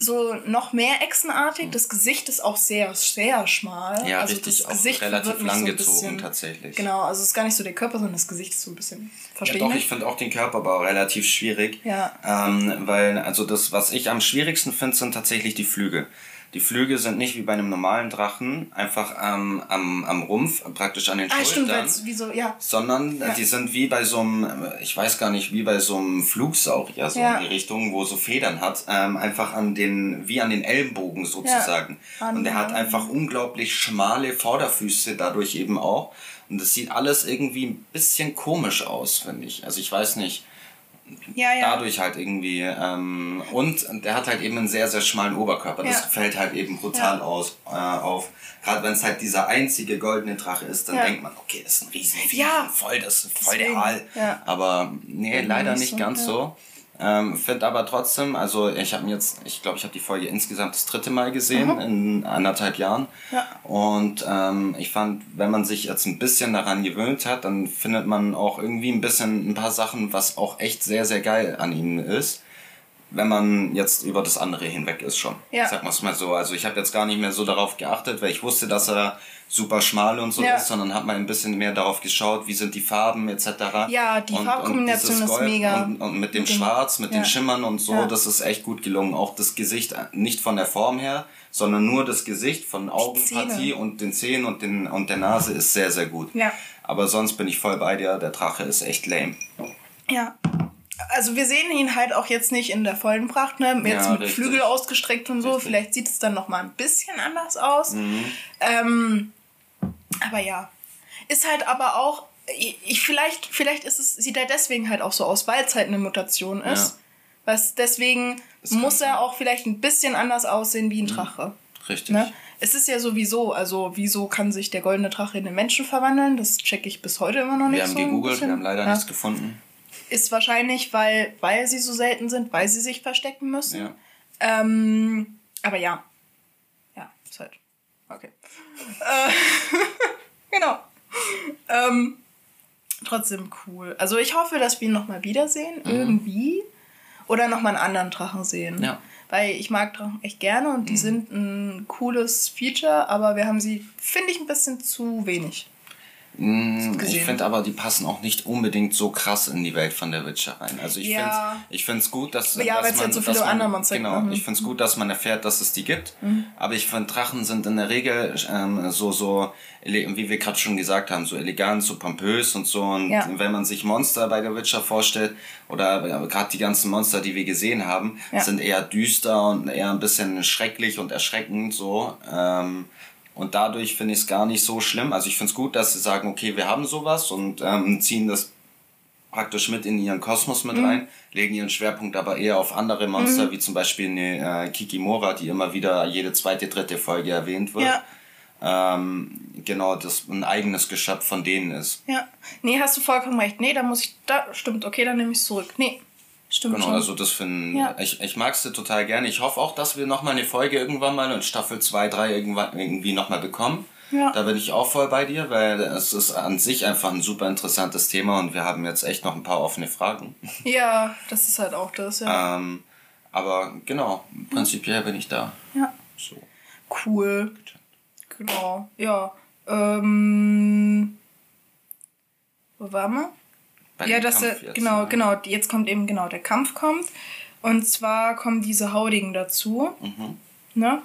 So noch mehr echsenartig. Das Gesicht ist auch sehr, sehr schmal. Ja, also richtig, das Gesicht relativ mich so ein langgezogen bisschen- tatsächlich. Genau, also es ist gar nicht so der Körper, sondern das Gesicht ist so ein bisschen. Ja, Verstehe doch, ich ich finde auch den Körperbau relativ schwierig. Ja. Ähm, weil, also das, was ich am schwierigsten finde, sind tatsächlich die Flügel. Die Flügel sind nicht wie bei einem normalen Drachen einfach am, am, am Rumpf, praktisch an den Ah, stimmt, Schultern. weil's wie so, ja. sondern Ja. die sind wie bei so einem, ich weiß gar nicht, wie bei so einem Flugsaurier, so Ja. in die Richtung, wo so Federn hat, ähm, einfach an den, wie an den Ellenbogen sozusagen. An- Und er hat einfach unglaublich schmale Vorderfüße dadurch eben auch. Und das sieht alles irgendwie ein bisschen komisch aus, finde ich. Also ich weiß nicht, Ja, ja. dadurch halt irgendwie. Ähm, und der hat halt eben einen sehr, sehr schmalen Oberkörper. Das Ja. fällt halt eben brutal aus, äh, auf. Gerade wenn es halt dieser einzige goldene Drache ist, dann denkt man, okay, das ist ein Riesenvieh, Ja. voll, das ist voll Deswegen, der Aal. Aber nee, leider nicht so, ganz so. Ähm, Finde aber trotzdem, also ich habe mir jetzt, ich glaube, ich habe die Folge insgesamt das dritte Mal gesehen in anderthalb Jahren. Mhm. Ja. Und ähm, ich fand, wenn man sich jetzt ein bisschen daran gewöhnt hat, dann findet man auch irgendwie ein bisschen ein paar Sachen, was auch echt sehr, sehr geil an ihnen ist. Wenn man jetzt über das andere hinweg ist schon. Ja. Sag mal so. Also ich habe jetzt gar nicht mehr so darauf geachtet, weil ich wusste, dass er super schmal und so Ja. ist, sondern habe mal ein bisschen mehr darauf geschaut, wie sind die Farben etc. Ja, die Farbkombination dieses ist mega. Und, und mit dem Schwarz, mit ja. den Schimmern und so, Ja. das ist echt gut gelungen. Auch das Gesicht, nicht von der Form her, sondern nur das Gesicht von Augenpartie und den Zähnen und, den, und der Nase ist sehr, sehr gut. Ja. Aber sonst bin ich voll bei dir, der Drache ist echt lame. Ja. Also wir sehen ihn halt auch jetzt nicht in der vollen Pracht, ne? Jetzt Ja, mit richtig. Flügel ausgestreckt und so. Richtig. Vielleicht sieht es dann noch mal ein bisschen anders aus. Mhm. Ähm, aber ja. Ist halt aber auch, ich, ich- vielleicht, vielleicht ist es, sieht er deswegen halt auch so aus, weil es halt eine Mutation ist. Ja. Was deswegen Das muss sein. er auch vielleicht ein bisschen anders aussehen wie ein Drache. Richtig. Ne? Es ist ja sowieso, also wieso kann sich der goldene Drache in den Menschen verwandeln? Das checke ich bis heute immer noch nicht Wir haben so. gegoogelt, wir haben leider Ja. nichts gefunden. Ist wahrscheinlich, weil, weil sie so selten sind, weil sie sich verstecken müssen. Ja. Ähm, aber ja. Ja, ist halt. Okay. Äh, genau. Ähm, trotzdem cool. Also ich hoffe, dass wir ihn nochmal wiedersehen, irgendwie. Oder nochmal einen anderen Drachen sehen. Mhm. Ja. Weil ich mag Drachen echt gerne und die sind ein cooles Feature, aber wir haben sie, finde ich, ein bisschen zu wenig. Mm, Ich finde aber, die passen auch nicht unbedingt so krass in die Welt von der Witcher rein. Also ich Ja. finde ich find's gut, dass, Ja, dass man, so viele dass man, andere Monster genau, mhm. ich finde es gut, dass man erfährt, dass es die gibt. Aber ich finde, Drachen sind in der Regel ähm, so, so, wie wir gerade schon gesagt haben, so elegant, so pompös und so. Und Ja. wenn man sich Monster bei der Witcher vorstellt, oder gerade die ganzen Monster, die wir gesehen haben, sind eher düster und eher ein bisschen schrecklich und erschreckend so. Ähm, und dadurch finde ich es gar nicht so schlimm. Also ich finde es gut, dass sie sagen, okay, wir haben sowas und ähm, ziehen das praktisch mit in ihren Kosmos mit rein, legen ihren Schwerpunkt aber eher auf andere Monster, wie zum Beispiel eine äh, Kikimora, die immer wieder jede zweite, dritte Folge erwähnt wird. Ja. Ähm, genau, das ein eigenes Geschöpf von denen ist. Ja. Nee, hast du vollkommen recht. Nee, da muss ich. Da stimmt, okay, dann nehme ich es zurück. Nee. Stimmt Genau, schon. also das finde Ja. ich, ich mag sie total gerne. Ich hoffe auch, dass wir nochmal eine Folge irgendwann mal in Staffel 2, 3 irgendwann irgendwie nochmal bekommen. Ja. Da bin ich auch voll bei dir, weil es ist an sich einfach ein super interessantes Thema und wir haben jetzt echt noch ein paar offene Fragen. Ja, das ist halt auch das, ja. Ähm, aber genau, prinzipiell bin ich da. Ja. So. Cool. Genau. Ja. Ähm. Wo waren wir? Bei ja, dass Kampf genau, ne? genau, jetzt kommt eben genau der Kampf kommt. Und zwar kommen diese Haudigen dazu. Mhm. Ne?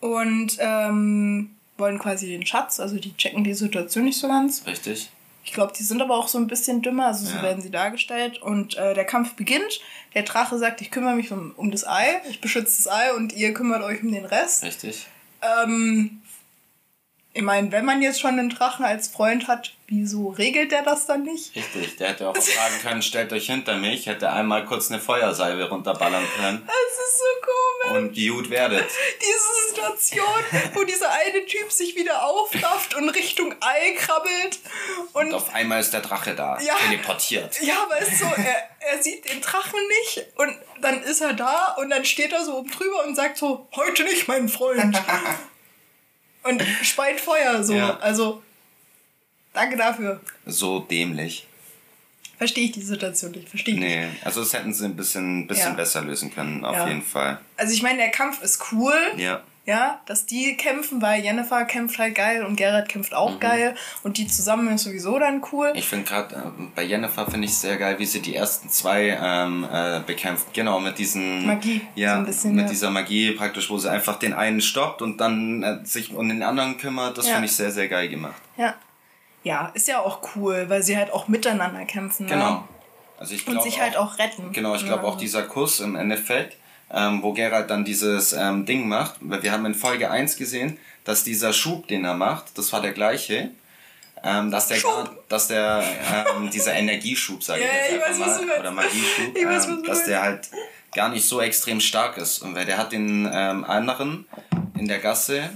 Und ähm, wollen quasi den Schatz, also die checken die Situation nicht so ganz. Richtig. Ich glaube, die sind aber auch so ein bisschen dümmer, also so Ja. werden sie dargestellt. Und äh, der Kampf beginnt. Der Drache sagt, ich kümmere mich um, um das Ei, ich beschütze das Ei und ihr kümmert euch um den Rest. Richtig. Ähm, Ich meine, wenn man jetzt schon einen Drachen als Freund hat, wieso regelt der das dann nicht? Richtig, der hätte auch sagen können, stellt euch hinter mich, hätte einmal kurz eine Feuersalve runterballern können. Das ist so komisch. Und gut werdet. Diese Situation, wo dieser eine Typ sich wieder aufrafft und Richtung Ei krabbelt. Und, Und auf einmal ist der Drache da, Ja. teleportiert. ja, weißt du, er, er sieht den Drachen nicht und dann ist er da und dann steht er so oben drüber und sagt so, heute nicht, mein Freund. und speit Feuer so. Ja. Also, danke dafür. So dämlich. Verstehe ich die Situation nicht. Verstehe ich nicht. Nee, also das hätten sie ein bisschen, bisschen Ja. besser lösen können, auf jeden Fall. Also ich meine, der Kampf ist cool. Ja. Ja, dass die kämpfen, weil Jennifer kämpft halt geil und Gerrit kämpft auch Mhm. geil und die zusammen ist sowieso dann cool. Ich finde gerade, äh, bei Jennifer finde ich sehr geil, wie sie die ersten zwei ähm, äh, bekämpft. Genau, mit diesen... Magie, Ja, so bisschen, mit ja. dieser Magie praktisch, wo sie einfach den einen stoppt und dann äh, sich um den anderen kümmert. Das Ja. finde ich sehr, sehr geil gemacht. Ja. Ja, ist ja auch cool, weil sie halt auch miteinander kämpfen. Genau. Ne? Also ich Und glaub sich halt auch retten. Genau, ich glaube Ja. auch dieser Kuss im Endeffekt, ähm, wo Geralt dann dieses ähm, Ding macht, weil wir haben in Folge 1 gesehen, dass dieser Schub, den er macht, das war der gleiche. Ähm, dass der, Schub. dass der ähm, dieser Energieschub, sage Ja, ich jetzt ich einfach weiß, mal, oder Magieschub, weiß, ähm, dass der halt gar nicht so extrem stark ist. Und weil der hat den ähm, anderen in der Gasse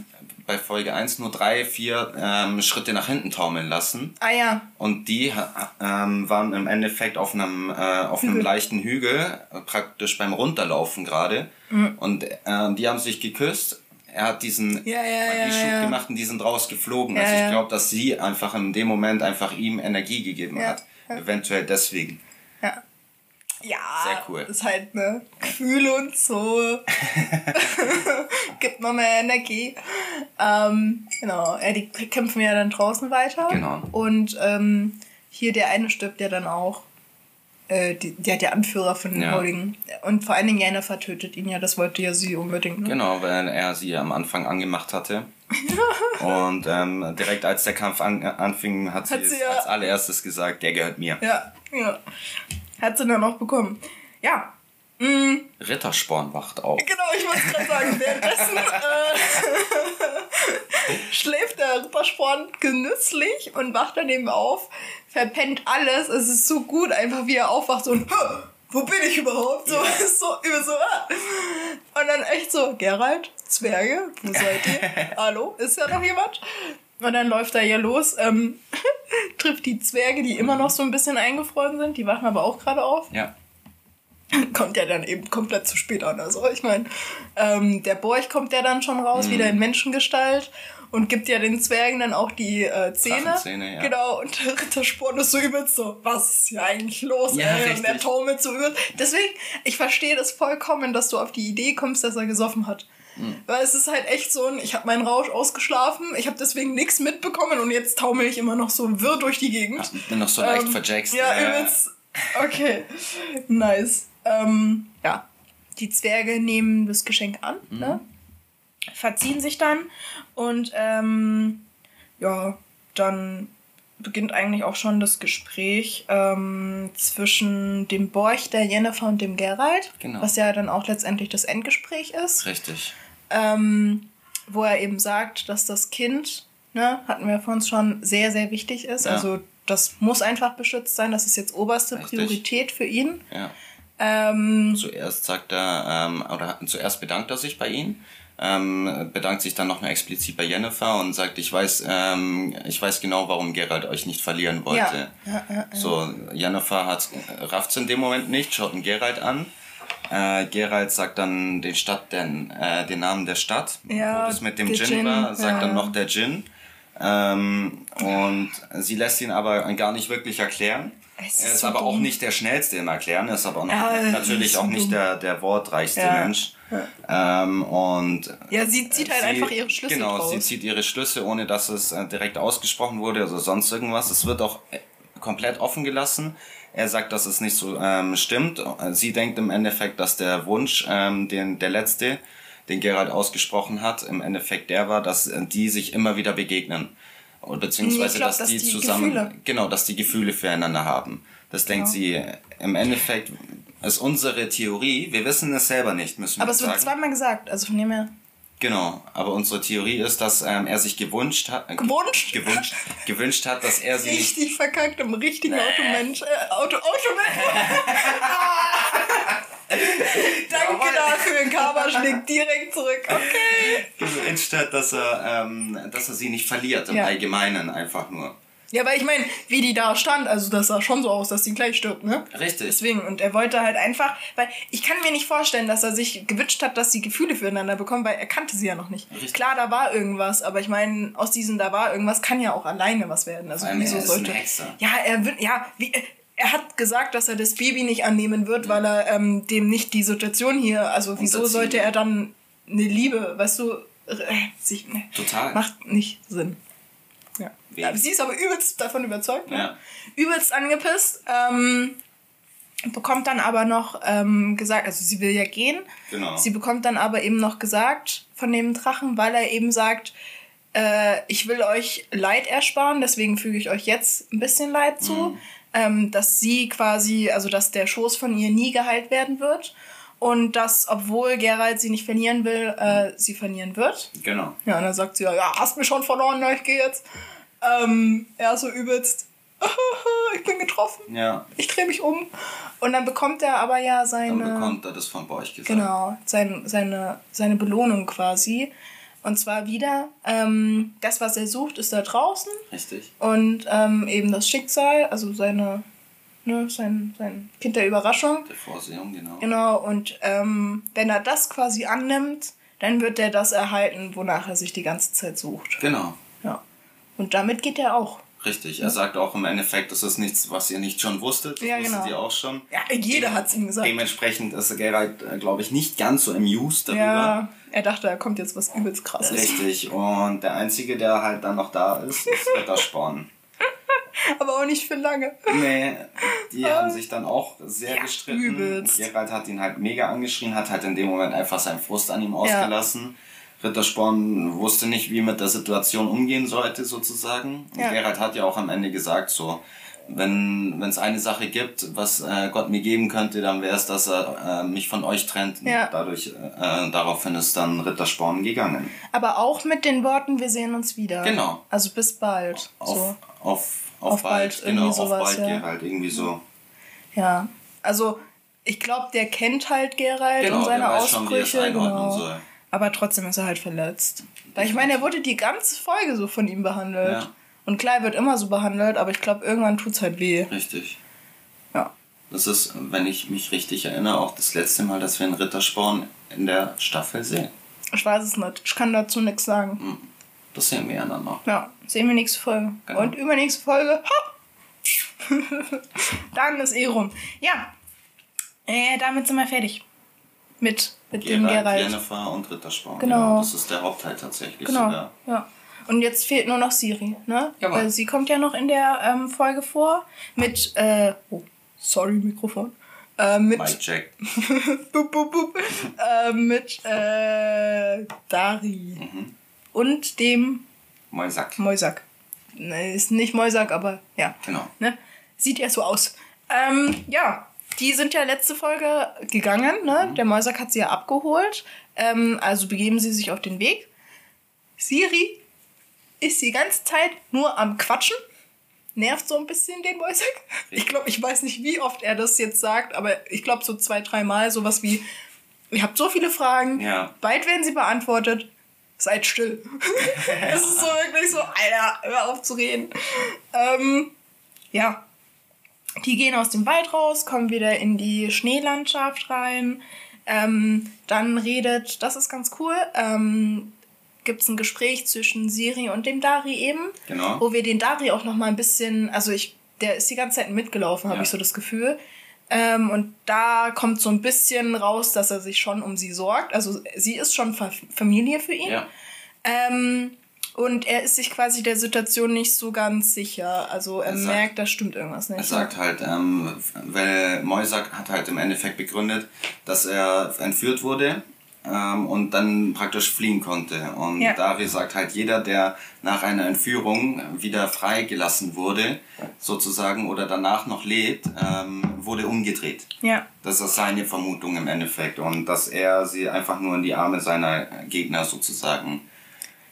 bei Folge 1 nur drei, vier ähm, Schritte nach hinten taumeln lassen. Ah ja, Und die ähm, waren im Endeffekt auf einem, äh, auf einem Hügel. leichten Hügel, äh, praktisch beim Runterlaufen gerade. Mhm. Und ähm, die haben sich geküsst. Er hat diesen Ja, ja, ja, ja. gemacht und die sind rausgeflogen. Also ich glaube, dass sie einfach in dem Moment einfach ihm Energie gegeben hat. Eventuell deswegen. Ja. Sehr cool. ist halt, ne, Gefühle und so. Gibt noch mehr Energie. Ähm, genau, ja, die kämpfen ja dann draußen weiter. Genau. Und ähm, hier der eine stirbt ja dann auch. Äh, die, der der Anführer von den Ja. Howling. Und vor allen Dingen Jennifer tötet ihn ja, das wollte ja sie unbedingt. Ne? Genau, weil er sie am Anfang angemacht hatte. und ähm, direkt als der Kampf an, anfing, hat sie, Hat sie es ja- als allererstes gesagt, der gehört mir. Ja, ja. Hat sie dann auch bekommen. Ja. Mm, Rittersporn wacht auf. genau, ich wollte gerade sagen, währenddessen äh, schläft der Rittersporn genüsslich und wacht dann eben auf, verpennt alles. Es ist so gut, einfach wie er aufwacht, so "Hä, wo bin ich überhaupt? So, Ja. so, über so, ah. Und dann echt so, Gerald, Zwerge, wo seid ihr? Hallo, ist ja noch jemand? Und dann läuft er hier los, ähm, trifft die Zwerge, die immer noch so ein bisschen eingefroren sind, die wachen aber auch gerade auf Ja. kommt ja dann eben komplett zu spät an. Also ich meine, ähm, der Borch kommt ja dann schon raus, wieder in Menschengestalt und gibt ja den Zwergen dann auch die äh, Zähne. Drachenzähne, ja. Genau, und der Rittersporn ist so übelst so, was ist hier eigentlich los? Ja, ey? Und der taumelt so übelst. Deswegen, ich verstehe das vollkommen, dass du auf die Idee kommst, dass er gesoffen hat. Hm. Weil es ist halt echt so ein, ich habe meinen Rausch ausgeschlafen, ich habe deswegen nichts mitbekommen und jetzt taumel ich immer noch so wirr durch die Gegend. Bin noch so leicht Ähm, verjackst. Ja, übelst. Okay. Nice. Ähm, ja. Die Zwerge nehmen das Geschenk an, ne? verziehen sich dann und ähm, ja, dann beginnt eigentlich auch schon das Gespräch ähm, zwischen dem Borch, der Jennifer und dem Geralt, Genau. was ja dann auch letztendlich das Endgespräch ist Richtig. ähm, wo er eben sagt, dass das Kind, ne, hatten wir von uns schon, sehr, sehr wichtig ist. Ja. Also das muss einfach beschützt sein. Das ist jetzt oberste Richtig. Priorität für ihn. Ja. Ähm, Zuerst sagt er, ähm, oder zuerst bedankt er sich bei ihm, ähm, bedankt sich dann nochmal explizit bei Jennifer und sagt, ich weiß, ähm, ich weiß genau, warum Gerald euch nicht verlieren wollte. Ja. Ja, ja. So, Jennifer hat rafft's in dem Moment nicht, schaut einen Gerald an. Äh, Gerald sagt dann den Stadt, den, äh, den Namen der Stadt. Ja, Wo das mit dem Gin, war, sagt dann noch der Gin. Ähm, und sie lässt ihn aber gar nicht wirklich erklären. Ist er ist so aber auch dumm. nicht der Schnellste im Erklären, er ist aber auch Ja, natürlich auch nicht der, der wortreichste Ja. Mensch. Ähm, und ja, sie zieht halt sie- einfach ihre Schlüsse Genau, draus. sie zieht ihre Schlüsse, ohne dass es äh, direkt ausgesprochen wurde oder sonst irgendwas. Es wird auch äh, komplett offen gelassen. Er sagt, dass es nicht so ähm, stimmt. Sie denkt im Endeffekt, dass der Wunsch, ähm, den der letzte, den Gerald ausgesprochen hat, im Endeffekt der war, dass äh, die sich immer wieder begegnen. Oder beziehungsweise, glaub, dass, dass die, die zusammen, Gefühle- genau, dass die Gefühle füreinander haben. Das denkt Ja. sie äh, im Endeffekt, ist unsere Theorie. Wir wissen es selber nicht, müssen wir aber es wird zweimal gesagt, also von dem her. Genau, aber unsere Theorie ist, dass ähm, er sich gewünscht hat. Äh, gewünscht? Gewünscht, gewünscht hat, dass er sie Richtig verkackt im richtigen Automensch. Äh, Auto, Automensch. Danke dafür, Karma schlägt direkt zurück. Okay. gewünscht hat, dass er, ähm, dass er sie nicht verliert im Ja. Allgemeinen einfach nur. Ja, weil ich meine, wie die da stand, also das sah schon so aus, dass sie gleich stirbt, ne? Richtig. Deswegen, und er wollte halt einfach, weil ich kann mir nicht vorstellen, dass er sich gewünscht hat, dass sie Gefühle füreinander bekommen, weil er kannte sie ja noch nicht. Richtig. Klar, da war irgendwas, aber ich meine, aus diesem da war irgendwas kann ja auch alleine was werden. Also wieso ein sollte. Hexer. Ja, er wird, ja, wie, er hat gesagt, dass er das Baby nicht annehmen wird, weil er ähm, dem nicht die Situation hier, also wieso sollte er dann eine Liebe, weißt du, äh, sich, ne, Total. macht nicht Sinn. Ja. Ja. Sie ist aber übelst davon überzeugt, ne? Ja. Übelst angepisst. Ähm, bekommt dann aber noch ähm, gesagt, also sie will ja gehen. Genau. Sie bekommt dann aber eben noch gesagt von dem Drachen, weil er eben sagt, äh, ich will euch Leid ersparen, deswegen füge ich euch jetzt ein bisschen Leid zu, Mhm. Ähm, dass sie quasi, also dass der Schoß von ihr nie geheilt werden wird und dass, obwohl Geralt sie nicht verlieren will, äh, sie verlieren wird. Genau. Ja, und dann sagt sie ja, ja, hast mich schon verloren, na, ich gehe jetzt. Ähm, er so übelst, ich bin getroffen, Ja. ich drehe mich um. Und dann bekommt er aber ja Dann seine, bekommt er das von Borch gesagt. genau, sein, seine, seine Belohnung quasi. Und zwar wieder, ähm, das, was er sucht, ist da draußen. Richtig. Und ähm, eben das Schicksal, also seine, ne, sein, sein Kind der Überraschung. Der Vorsehung, genau. Genau, und ähm, wenn er das quasi annimmt, dann wird er das erhalten, wonach er sich die ganze Zeit sucht. Genau. Ja. Und damit geht er auch. Richtig. Er sagt auch im Endeffekt, das ist nichts, was ihr nicht schon wusstet. Das Ja, wusstet genau. ihr auch schon. Ja, jeder hat's ihm gesagt. Dementsprechend ist Geralt, äh, glaube ich, nicht ganz so amused darüber. Ja, er dachte, da kommt jetzt was übelst krasses. Richtig. Und der Einzige, der halt dann noch da ist, ist Rittersporn. Aber auch nicht für lange. Nee, die haben sich dann auch sehr Ja, gestritten. übelst. Geralt hat ihn halt mega angeschrien, hat halt in dem Moment einfach seinen Frust an ihm ausgelassen. Rittersporn wusste nicht, wie er mit der Situation umgehen sollte, sozusagen. Und Ja. Geralt hat ja auch am Ende gesagt, so, wenn es eine Sache gibt, was äh, Gott mir geben könnte, dann wäre es, dass er äh, mich von euch trennt. Ja. Dadurch, äh, daraufhin ist dann Rittersporn gegangen. Aber auch mit den Worten, wir sehen uns wieder. Genau. Also bis bald. Auf, So. auf, auf, Auf bald, bald, genau, irgendwie auf sowas, bald ja. Geralt, irgendwie so. Ja. Also, ich glaube, der kennt halt Geralt Genau, und seine der weiß schon, wie genau. soll. Aber trotzdem ist er halt verletzt. Weil ich meine, er wurde die ganze Folge so von ihm behandelt. Ja. Und er wird immer so behandelt, aber ich glaube, irgendwann tut's halt weh. Richtig. Ja. Das ist, wenn ich mich richtig erinnere, auch das letzte Mal, dass wir einen Rittersporn in der Staffel sehen. Ich weiß es nicht. Ich kann dazu nichts sagen. Das sehen wir ja dann noch. Ja, sehen wir nächste Folge. Genau. Und übernächste Folge. Dann ist eh rum. Ja. Äh, damit sind wir fertig. Mit, mit dem Geralt, Geralt. Jennifer und Rittersporn. Genau. Das ist der Hauptteil tatsächlich Genau. sogar. Ja. Und jetzt fehlt nur noch Siri, ne? Jawohl. Weil sie kommt ja noch in der ähm, Folge vor. Mit, äh, oh, sorry, Mikrofon. Äh, mit, Mike Jack. bup, bup, bup, äh, mit, äh, Dari. Mhm. Und dem Moisack. Moisack. Ne, ist nicht Moisack, aber ja. Genau. Ne? Sieht ja so aus. Ähm, ja, die sind ja letzte Folge gegangen. Ne? Mhm. Der Mäusack hat sie ja abgeholt. Ähm, also begeben sie sich auf den Weg. Siri ist die ganze Zeit nur am Quatschen. Nervt so ein bisschen den Mäusack. Ich glaube, ich weiß nicht, wie oft er das jetzt sagt, aber ich glaube so zwei, dreimal sowas wie, ihr habt so viele Fragen, Ja. bald werden sie beantwortet, seid still. Es ist so wirklich so, Alter, hör auf zu reden. Ähm, ja. Die gehen aus dem Wald raus, kommen wieder in die Schneelandschaft rein. Ähm, dann redet, das ist ganz cool, ähm, gibt es ein Gespräch zwischen Siri und dem Dari eben. Genau. Wo wir den Dari auch noch mal ein bisschen, also ich, der ist die ganze Zeit mitgelaufen, habe Ja. ich so das Gefühl. Ähm, und da kommt so ein bisschen raus, dass er sich schon um sie sorgt. Also sie ist schon Fa Familie für ihn. Ja. Ähm, und er ist sich quasi der Situation nicht so ganz sicher. Also er, Er sagt- merkt, da stimmt irgendwas nicht. Er sagt halt, ähm, weil Moisack hat halt im Endeffekt begründet, dass er entführt wurde ähm, und dann praktisch fliehen konnte. Und Ja. Dari sagt halt, jeder, der nach einer Entführung wieder freigelassen wurde, sozusagen, oder danach noch lebt, ähm, wurde umgedreht. Ja. Das ist seine Vermutung im Endeffekt. Und dass er sie einfach nur in die Arme seiner Gegner sozusagen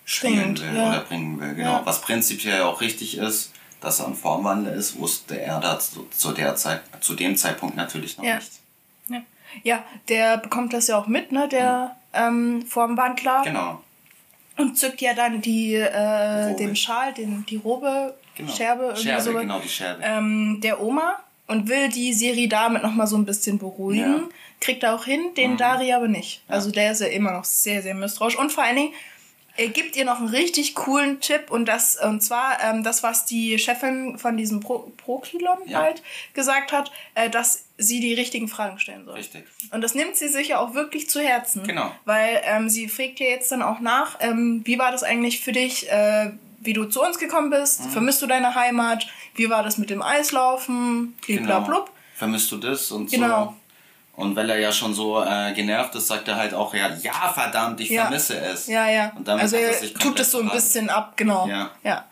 spielen will ja. oder bringen will. Genau. Ja. Was prinzipiell auch richtig ist, dass er ein Formwandler ist, wusste er da zu, zu, der Zeit, zu dem Zeitpunkt natürlich noch Ja. nicht. Ja. ja, der bekommt das ja auch mit, ne? Der ähm, Formwandler. Genau. Und zückt ja dann die, äh, den Schal, den, die Robe, Genau. Scherbe, irgendwie Scherbe, so, genau, die Scherbe. ähm, der Oma und will die Siri damit nochmal so ein bisschen beruhigen. Mhm. Kriegt er auch hin, den Dari aber nicht. Also der ist ja immer noch sehr, sehr misstrauisch. Und vor allen Dingen, gibt ihr noch einen richtig coolen Tipp und das und zwar ähm, das, was die Chefin von diesem Pro Prokilon Ja. halt gesagt hat, äh, dass sie die richtigen Fragen stellen soll. Richtig. Und das nimmt sie sich ja auch wirklich zu Herzen. Genau. Weil ähm, sie fragt ja jetzt dann auch nach, ähm, wie war das eigentlich für dich, äh, wie du zu uns gekommen bist? Mhm. Vermisst du deine Heimat? Wie war das mit dem Eislaufen? Bliblablub. Genau. Vermisst du das und Genau. so. Und weil er ja schon so äh, genervt ist, sagt er halt auch, ja, ja verdammt, ich Ja. vermisse es. Ja, ja. Und damit also er tut es so ein bisschen ab, genau. Ja. ja.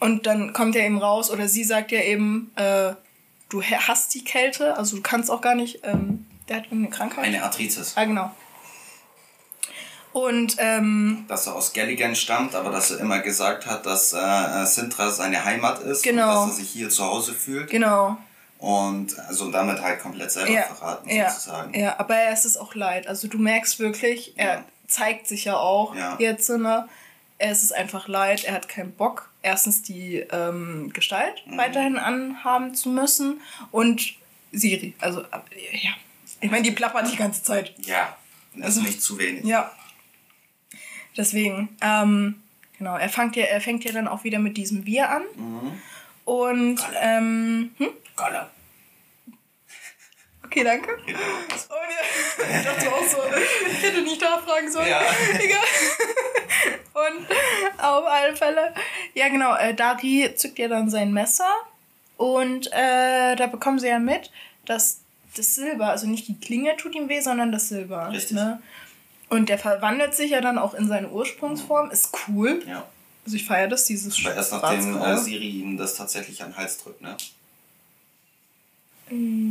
Und dann kommt er eben raus, oder sie sagt ja eben, äh, du hast die Kälte, also du kannst auch gar nicht, ähm, der hat irgendeine Krankheit. Eine Arthritis. Ah, genau. Und, ähm, Dass er aus Galligan stammt, aber dass er immer gesagt hat, dass äh, Sintra seine Heimat ist Genau. und dass er sich hier zu Hause fühlt. genau. Und also damit halt komplett selber Ja, verraten ja, sozusagen. ja, aber er ist es auch leid. Also du merkst wirklich, er Ja. zeigt sich ja auch Ja. jetzt, ne? Er ist es einfach leid, er hat keinen Bock, erstens die ähm, Gestalt Mhm. weiterhin anhaben zu müssen und Siri. Also, ja. Ich meine, die plappert die ganze Zeit. Ja, das Also- ist nicht zu wenig. Ja. Deswegen, ähm, genau, er fängt, ja, er fängt ja dann auch wieder mit diesem Wir an. Mhm. Und, ähm, hm? Gollum. Okay, danke. Und ich dachte auch so, ich hätte nicht nachfragen sollen. Ja. Egal. Und auf alle Fälle, ja genau, äh, Dari zückt ja dann sein Messer und äh, da bekommen sie ja mit, dass das Silber, also nicht die Klinge tut ihm weh, sondern das Silber. Richtig. Ne? Und der verwandelt sich ja dann auch in seine Ursprungsform. Ist cool. Ja. Also ich feiere das, dieses Aber erst nachdem äh. Siri ihm das tatsächlich an den Hals drückt, ne?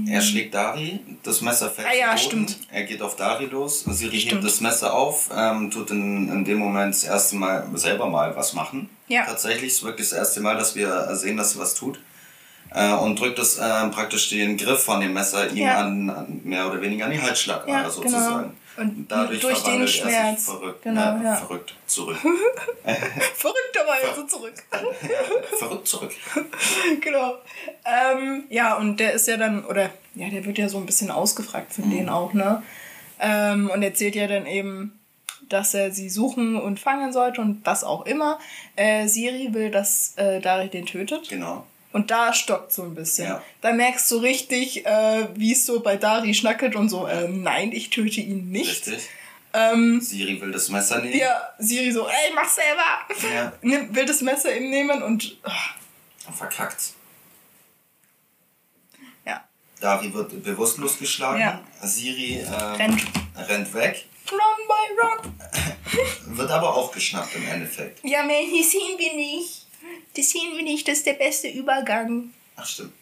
Er schlägt Dari, das Messer fällt. Ah ja, Boden, stimmt. er geht auf Dari los, Siri Stimmt. hebt das Messer auf, ähm, tut in, in dem Moment das erste Mal selber mal was machen. Ja. Tatsächlich ist wirklich das erste Mal, dass wir sehen, dass sie was tut. Äh, und drückt es äh, praktisch den Griff von dem Messer ihm Ja. an, an mehr oder weniger an die Halsschlagader Ja, sozusagen. genau. Und dadurch durch den er Schmerz. Verrückt, Genau, äh, ja. verrückt zurück. Verrückterweise zurück. verrückt zurück. genau. Ähm, ja, und der ist ja dann, oder ja, der wird ja so ein bisschen ausgefragt von denen auch, ne? Ähm, und erzählt ja dann eben, dass er sie suchen und fangen sollte und das auch immer. Äh, Siri will, dass äh, Dari den tötet. Genau. Und da stockt so ein bisschen. Ja. Da merkst du richtig, äh, wie es so bei Dari schnackelt und so, äh, nein, ich töte ihn nicht. Richtig. Ähm, Siri will das Messer nehmen. ja, Siri so, ey, mach selber. Ja. Nimm, will das Messer ihm nehmen und Und verkackt. ja, Dari wird bewusstlos geschlagen. Ja. Siri ähm, rennt. rennt weg, Run by run. wird aber auch geschnappt im Endeffekt. Ja, man, hier sehen wir nicht. Das sehen wir nicht, das ist der beste Übergang. Ach stimmt.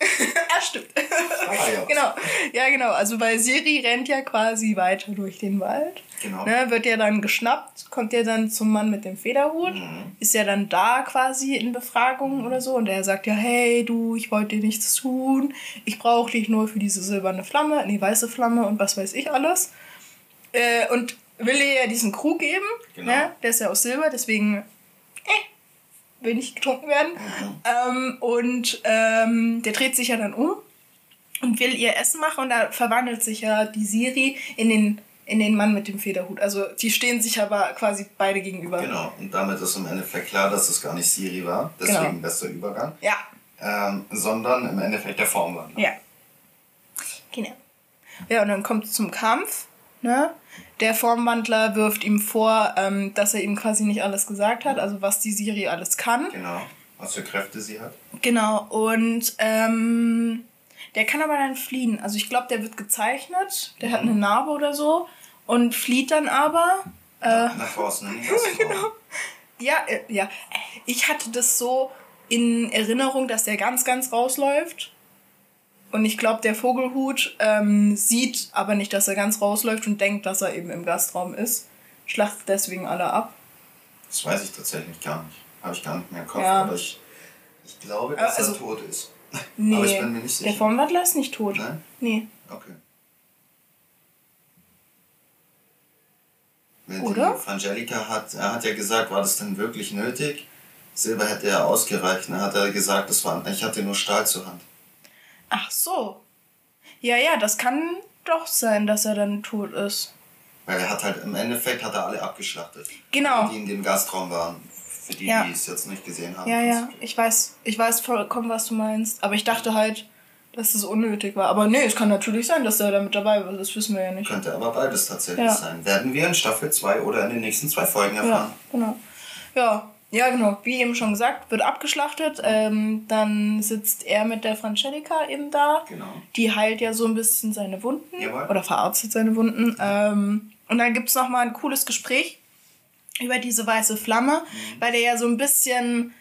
ah, stimmt. Ah, ja. genau. Ja, genau. Also bei Siri rennt ja quasi weiter durch den Wald. Genau. Ne, wird ja dann geschnappt, kommt ja dann zum Mann mit dem Federhut, Mhm. ist ja dann da quasi in Befragung oder so und er sagt ja, hey du, ich wollte dir nichts tun, ich brauche dich nur für diese silberne Flamme, nee, weiße Flamme und was weiß ich alles. Äh, und will ihr ja diesen Krug geben, Genau. ne? der ist ja aus Silber, deswegen will nicht getrunken werden. Ähm, und ähm, der dreht sich ja dann um und will ihr Essen machen und da verwandelt sich ja die Siri in den, in den Mann mit dem Federhut. Also die stehen sich aber quasi beide gegenüber. Genau. Und damit ist im Endeffekt klar, dass es gar nicht Siri war. Deswegen Genau. bester Übergang. Ja, Ähm, sondern im Endeffekt der Formwandler. ja. Genau. Ja, und dann kommt es zum Kampf. Ne? Der Formwandler wirft ihm vor, ähm, dass er ihm quasi nicht alles gesagt hat, also was die Siri alles kann. Genau. Was für Kräfte sie hat. Genau, und ähm, der kann aber dann fliehen. Also ich glaube, der wird gezeichnet, der hat eine Narbe oder so und flieht dann aber. Äh, Nach den Gastraum. genau. Ja, äh, ja. Ich hatte das so in Erinnerung, dass der ganz, ganz rausläuft. Und ich glaube, der Vogelhut ähm, sieht aber nicht, dass er ganz rausläuft und denkt, dass er eben im Gastraum ist. Schlachtet deswegen alle ab. Das weiß ich tatsächlich gar nicht. Habe ich gar nicht mehr im Kopf. Ja. Aber ich, ich glaube, dass also- er tot ist. Nee, Aber ich bin mir nicht sicher. der Formwandler ist nicht tot. Nein? Nee. Okay. Wenn Oder? Die Frangelica hat, er hat ja gesagt, war das denn wirklich nötig? Silber hätte ja ausgereicht. Dann hat er gesagt, das war, ich hatte nur Stahl zur Hand. Ach so. Ja, ja, das kann doch sein, dass er dann tot ist. Weil er hat halt, im Endeffekt hat er alle abgeschlachtet. Genau. Die in dem Gastraum waren. Für die, Ja. die es jetzt nicht gesehen haben. Ja, ja, ich weiß, ich weiß vollkommen, was du meinst. Aber ich dachte halt, dass es unnötig war. Aber nee, es kann natürlich sein, dass er da mit dabei war. Das wissen wir ja nicht. Könnte aber beides tatsächlich Ja. sein. Werden wir in Staffel 2 oder in den nächsten zwei Folgen Ja, erfahren. genau. Ja, ja, genau. Wie eben schon gesagt, wird abgeschlachtet. Ähm, dann sitzt er mit der Francesca eben da. Genau. Die heilt ja so ein bisschen seine Wunden. Jawohl. Oder verarztet seine Wunden. Ähm, und dann gibt's noch mal ein cooles Gespräch über diese weiße Flamme, Mhm. weil der ja so ein bisschen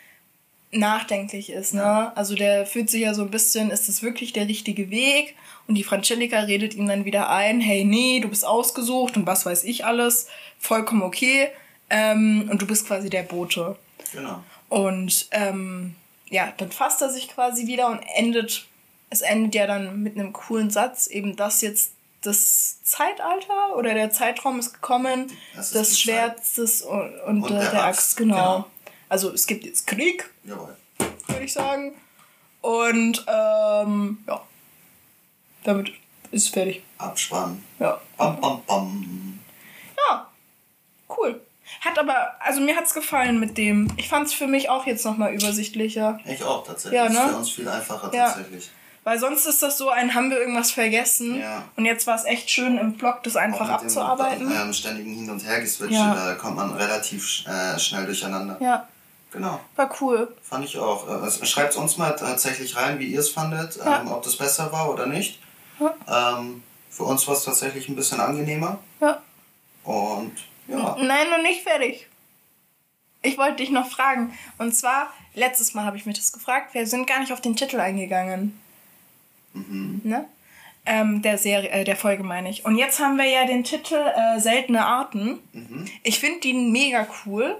nachdenklich ist, ne? Also der fühlt sich ja so ein bisschen, ist das wirklich der richtige Weg? Und die Francesca redet ihm dann wieder ein, hey, nee, du bist ausgesucht und was weiß ich alles, vollkommen okay. Ähm, und du bist quasi der Bote. Genau. Und ähm, ja, dann fasst er sich quasi wieder und endet, es endet ja dann mit einem coolen Satz, eben das jetzt das Zeitalter oder der Zeitraum ist gekommen, Das die Schwerts des und, und, Und der, der der Axt, Axt, genau. genau. Also es gibt jetzt Krieg, Jawohl. würde ich sagen. Und ähm, ja, damit ist es fertig. Abspann. Ja. Bam, bam, bam. Ja, cool. Hat aber, also mir hat's gefallen mit dem. Ich fand's für mich auch jetzt nochmal übersichtlicher. Ich auch tatsächlich. Ja, Ist ne? für uns viel einfacher Ja. tatsächlich. Weil sonst ist das so ein, haben wir irgendwas vergessen? Ja. Und jetzt war es echt schön im Blog, das einfach Auch mit abzuarbeiten. Dem, ähm, ständigen Hin- und Hergeswitche, Ja. da kommt man relativ sch- äh, schnell durcheinander. Ja, Genau. war cool. Fand ich auch. Äh, es- Schreibt uns mal tatsächlich rein, wie ihr es fandet, Ja. ähm, ob das besser war oder nicht. Ähm, für uns war es tatsächlich ein bisschen angenehmer. Ja. Und ja, Nein, noch nicht fertig. Ich wollte dich noch fragen. Und zwar, letztes Mal habe ich mich das gefragt, wir sind gar nicht auf den Titel eingegangen. Ne? Ähm, der Serie, äh, der Folge meine ich. Und jetzt haben wir ja den Titel äh, Seltene Arten. Ich finde den mega cool.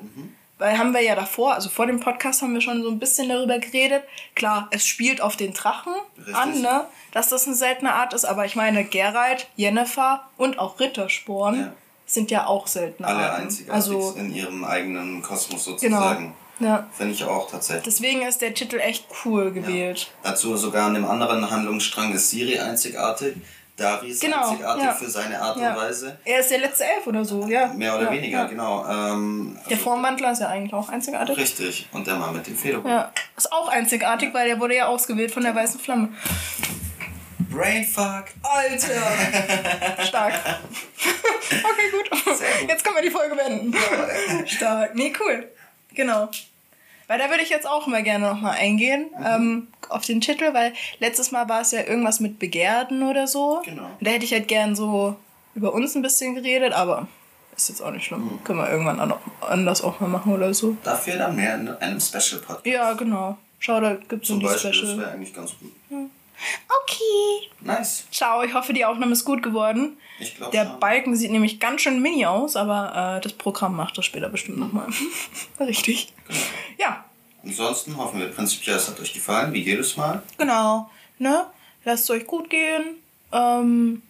Weil haben wir ja davor, also vor dem Podcast haben wir schon so ein bisschen darüber geredet. Klar, es spielt auf den Drachen Richtig. an, ne? Dass das eine seltene Art ist. Aber ich meine, Geralt, Jennifer und auch Rittersporn Ja. Sind ja auch seltene alle Arten. einzigartig Also, in ihrem eigenen Kosmos genau. sozusagen. Ja. Finde ich auch tatsächlich. Deswegen ist der Titel echt cool gewählt. Dazu sogar in einem anderen Handlungsstrang ist Siri einzigartig. Dari ist Genau, einzigartig ja. für seine Art Ja. und Weise. Er ist der letzte Elf oder so, ja. Mehr oder ja, weniger, ja. genau. Ähm, Der also- Formwandler ist ja eigentlich auch einzigartig. Richtig. Und der Mann mit dem Federhut. Ja, ist auch einzigartig, weil der wurde ja ausgewählt von der weißen Flamme. Brainfuck. Alter! Stark. okay, gut. Jetzt können wir die Folge beenden. Stark. Nee, cool. Genau. Weil da würde ich jetzt auch mal gerne nochmal eingehen Mhm. ähm, auf den Titel, weil letztes Mal war es ja irgendwas mit Begehrten oder so. Genau. Und da hätte ich halt gern so über uns ein bisschen geredet, aber ist jetzt auch nicht schlimm. Mhm. Können wir irgendwann an- anders auch mal machen oder so. Dafür dann mehr in einem Special-Podcast. Ja, genau. Schau, da so Zum die Beispiel, das Special. wäre eigentlich ganz gut. Okay. Nice. Ciao, ich hoffe, die Aufnahme ist gut geworden. Ich glaube Der schon. Balken sieht nämlich ganz schön mini aus, aber äh, das Programm macht das später bestimmt nochmal. Richtig. Ja, Ansonsten hoffen wir prinzipiell, es hat euch gefallen, wie jedes Mal. genau. Ne? Lasst es euch gut gehen. Ähm,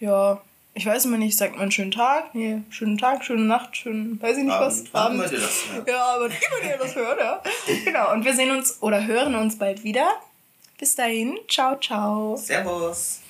ja, ich weiß immer nicht, sagt man schönen Tag? Nee, schönen Tag, schöne Nacht, schönen, weiß ich nicht was. Abend, immer ihr das hört. Ja, aber immer ihr das hört, ja. Genau, und wir sehen uns oder hören uns bald wieder. Bis dahin, ciao, ciao. Servus.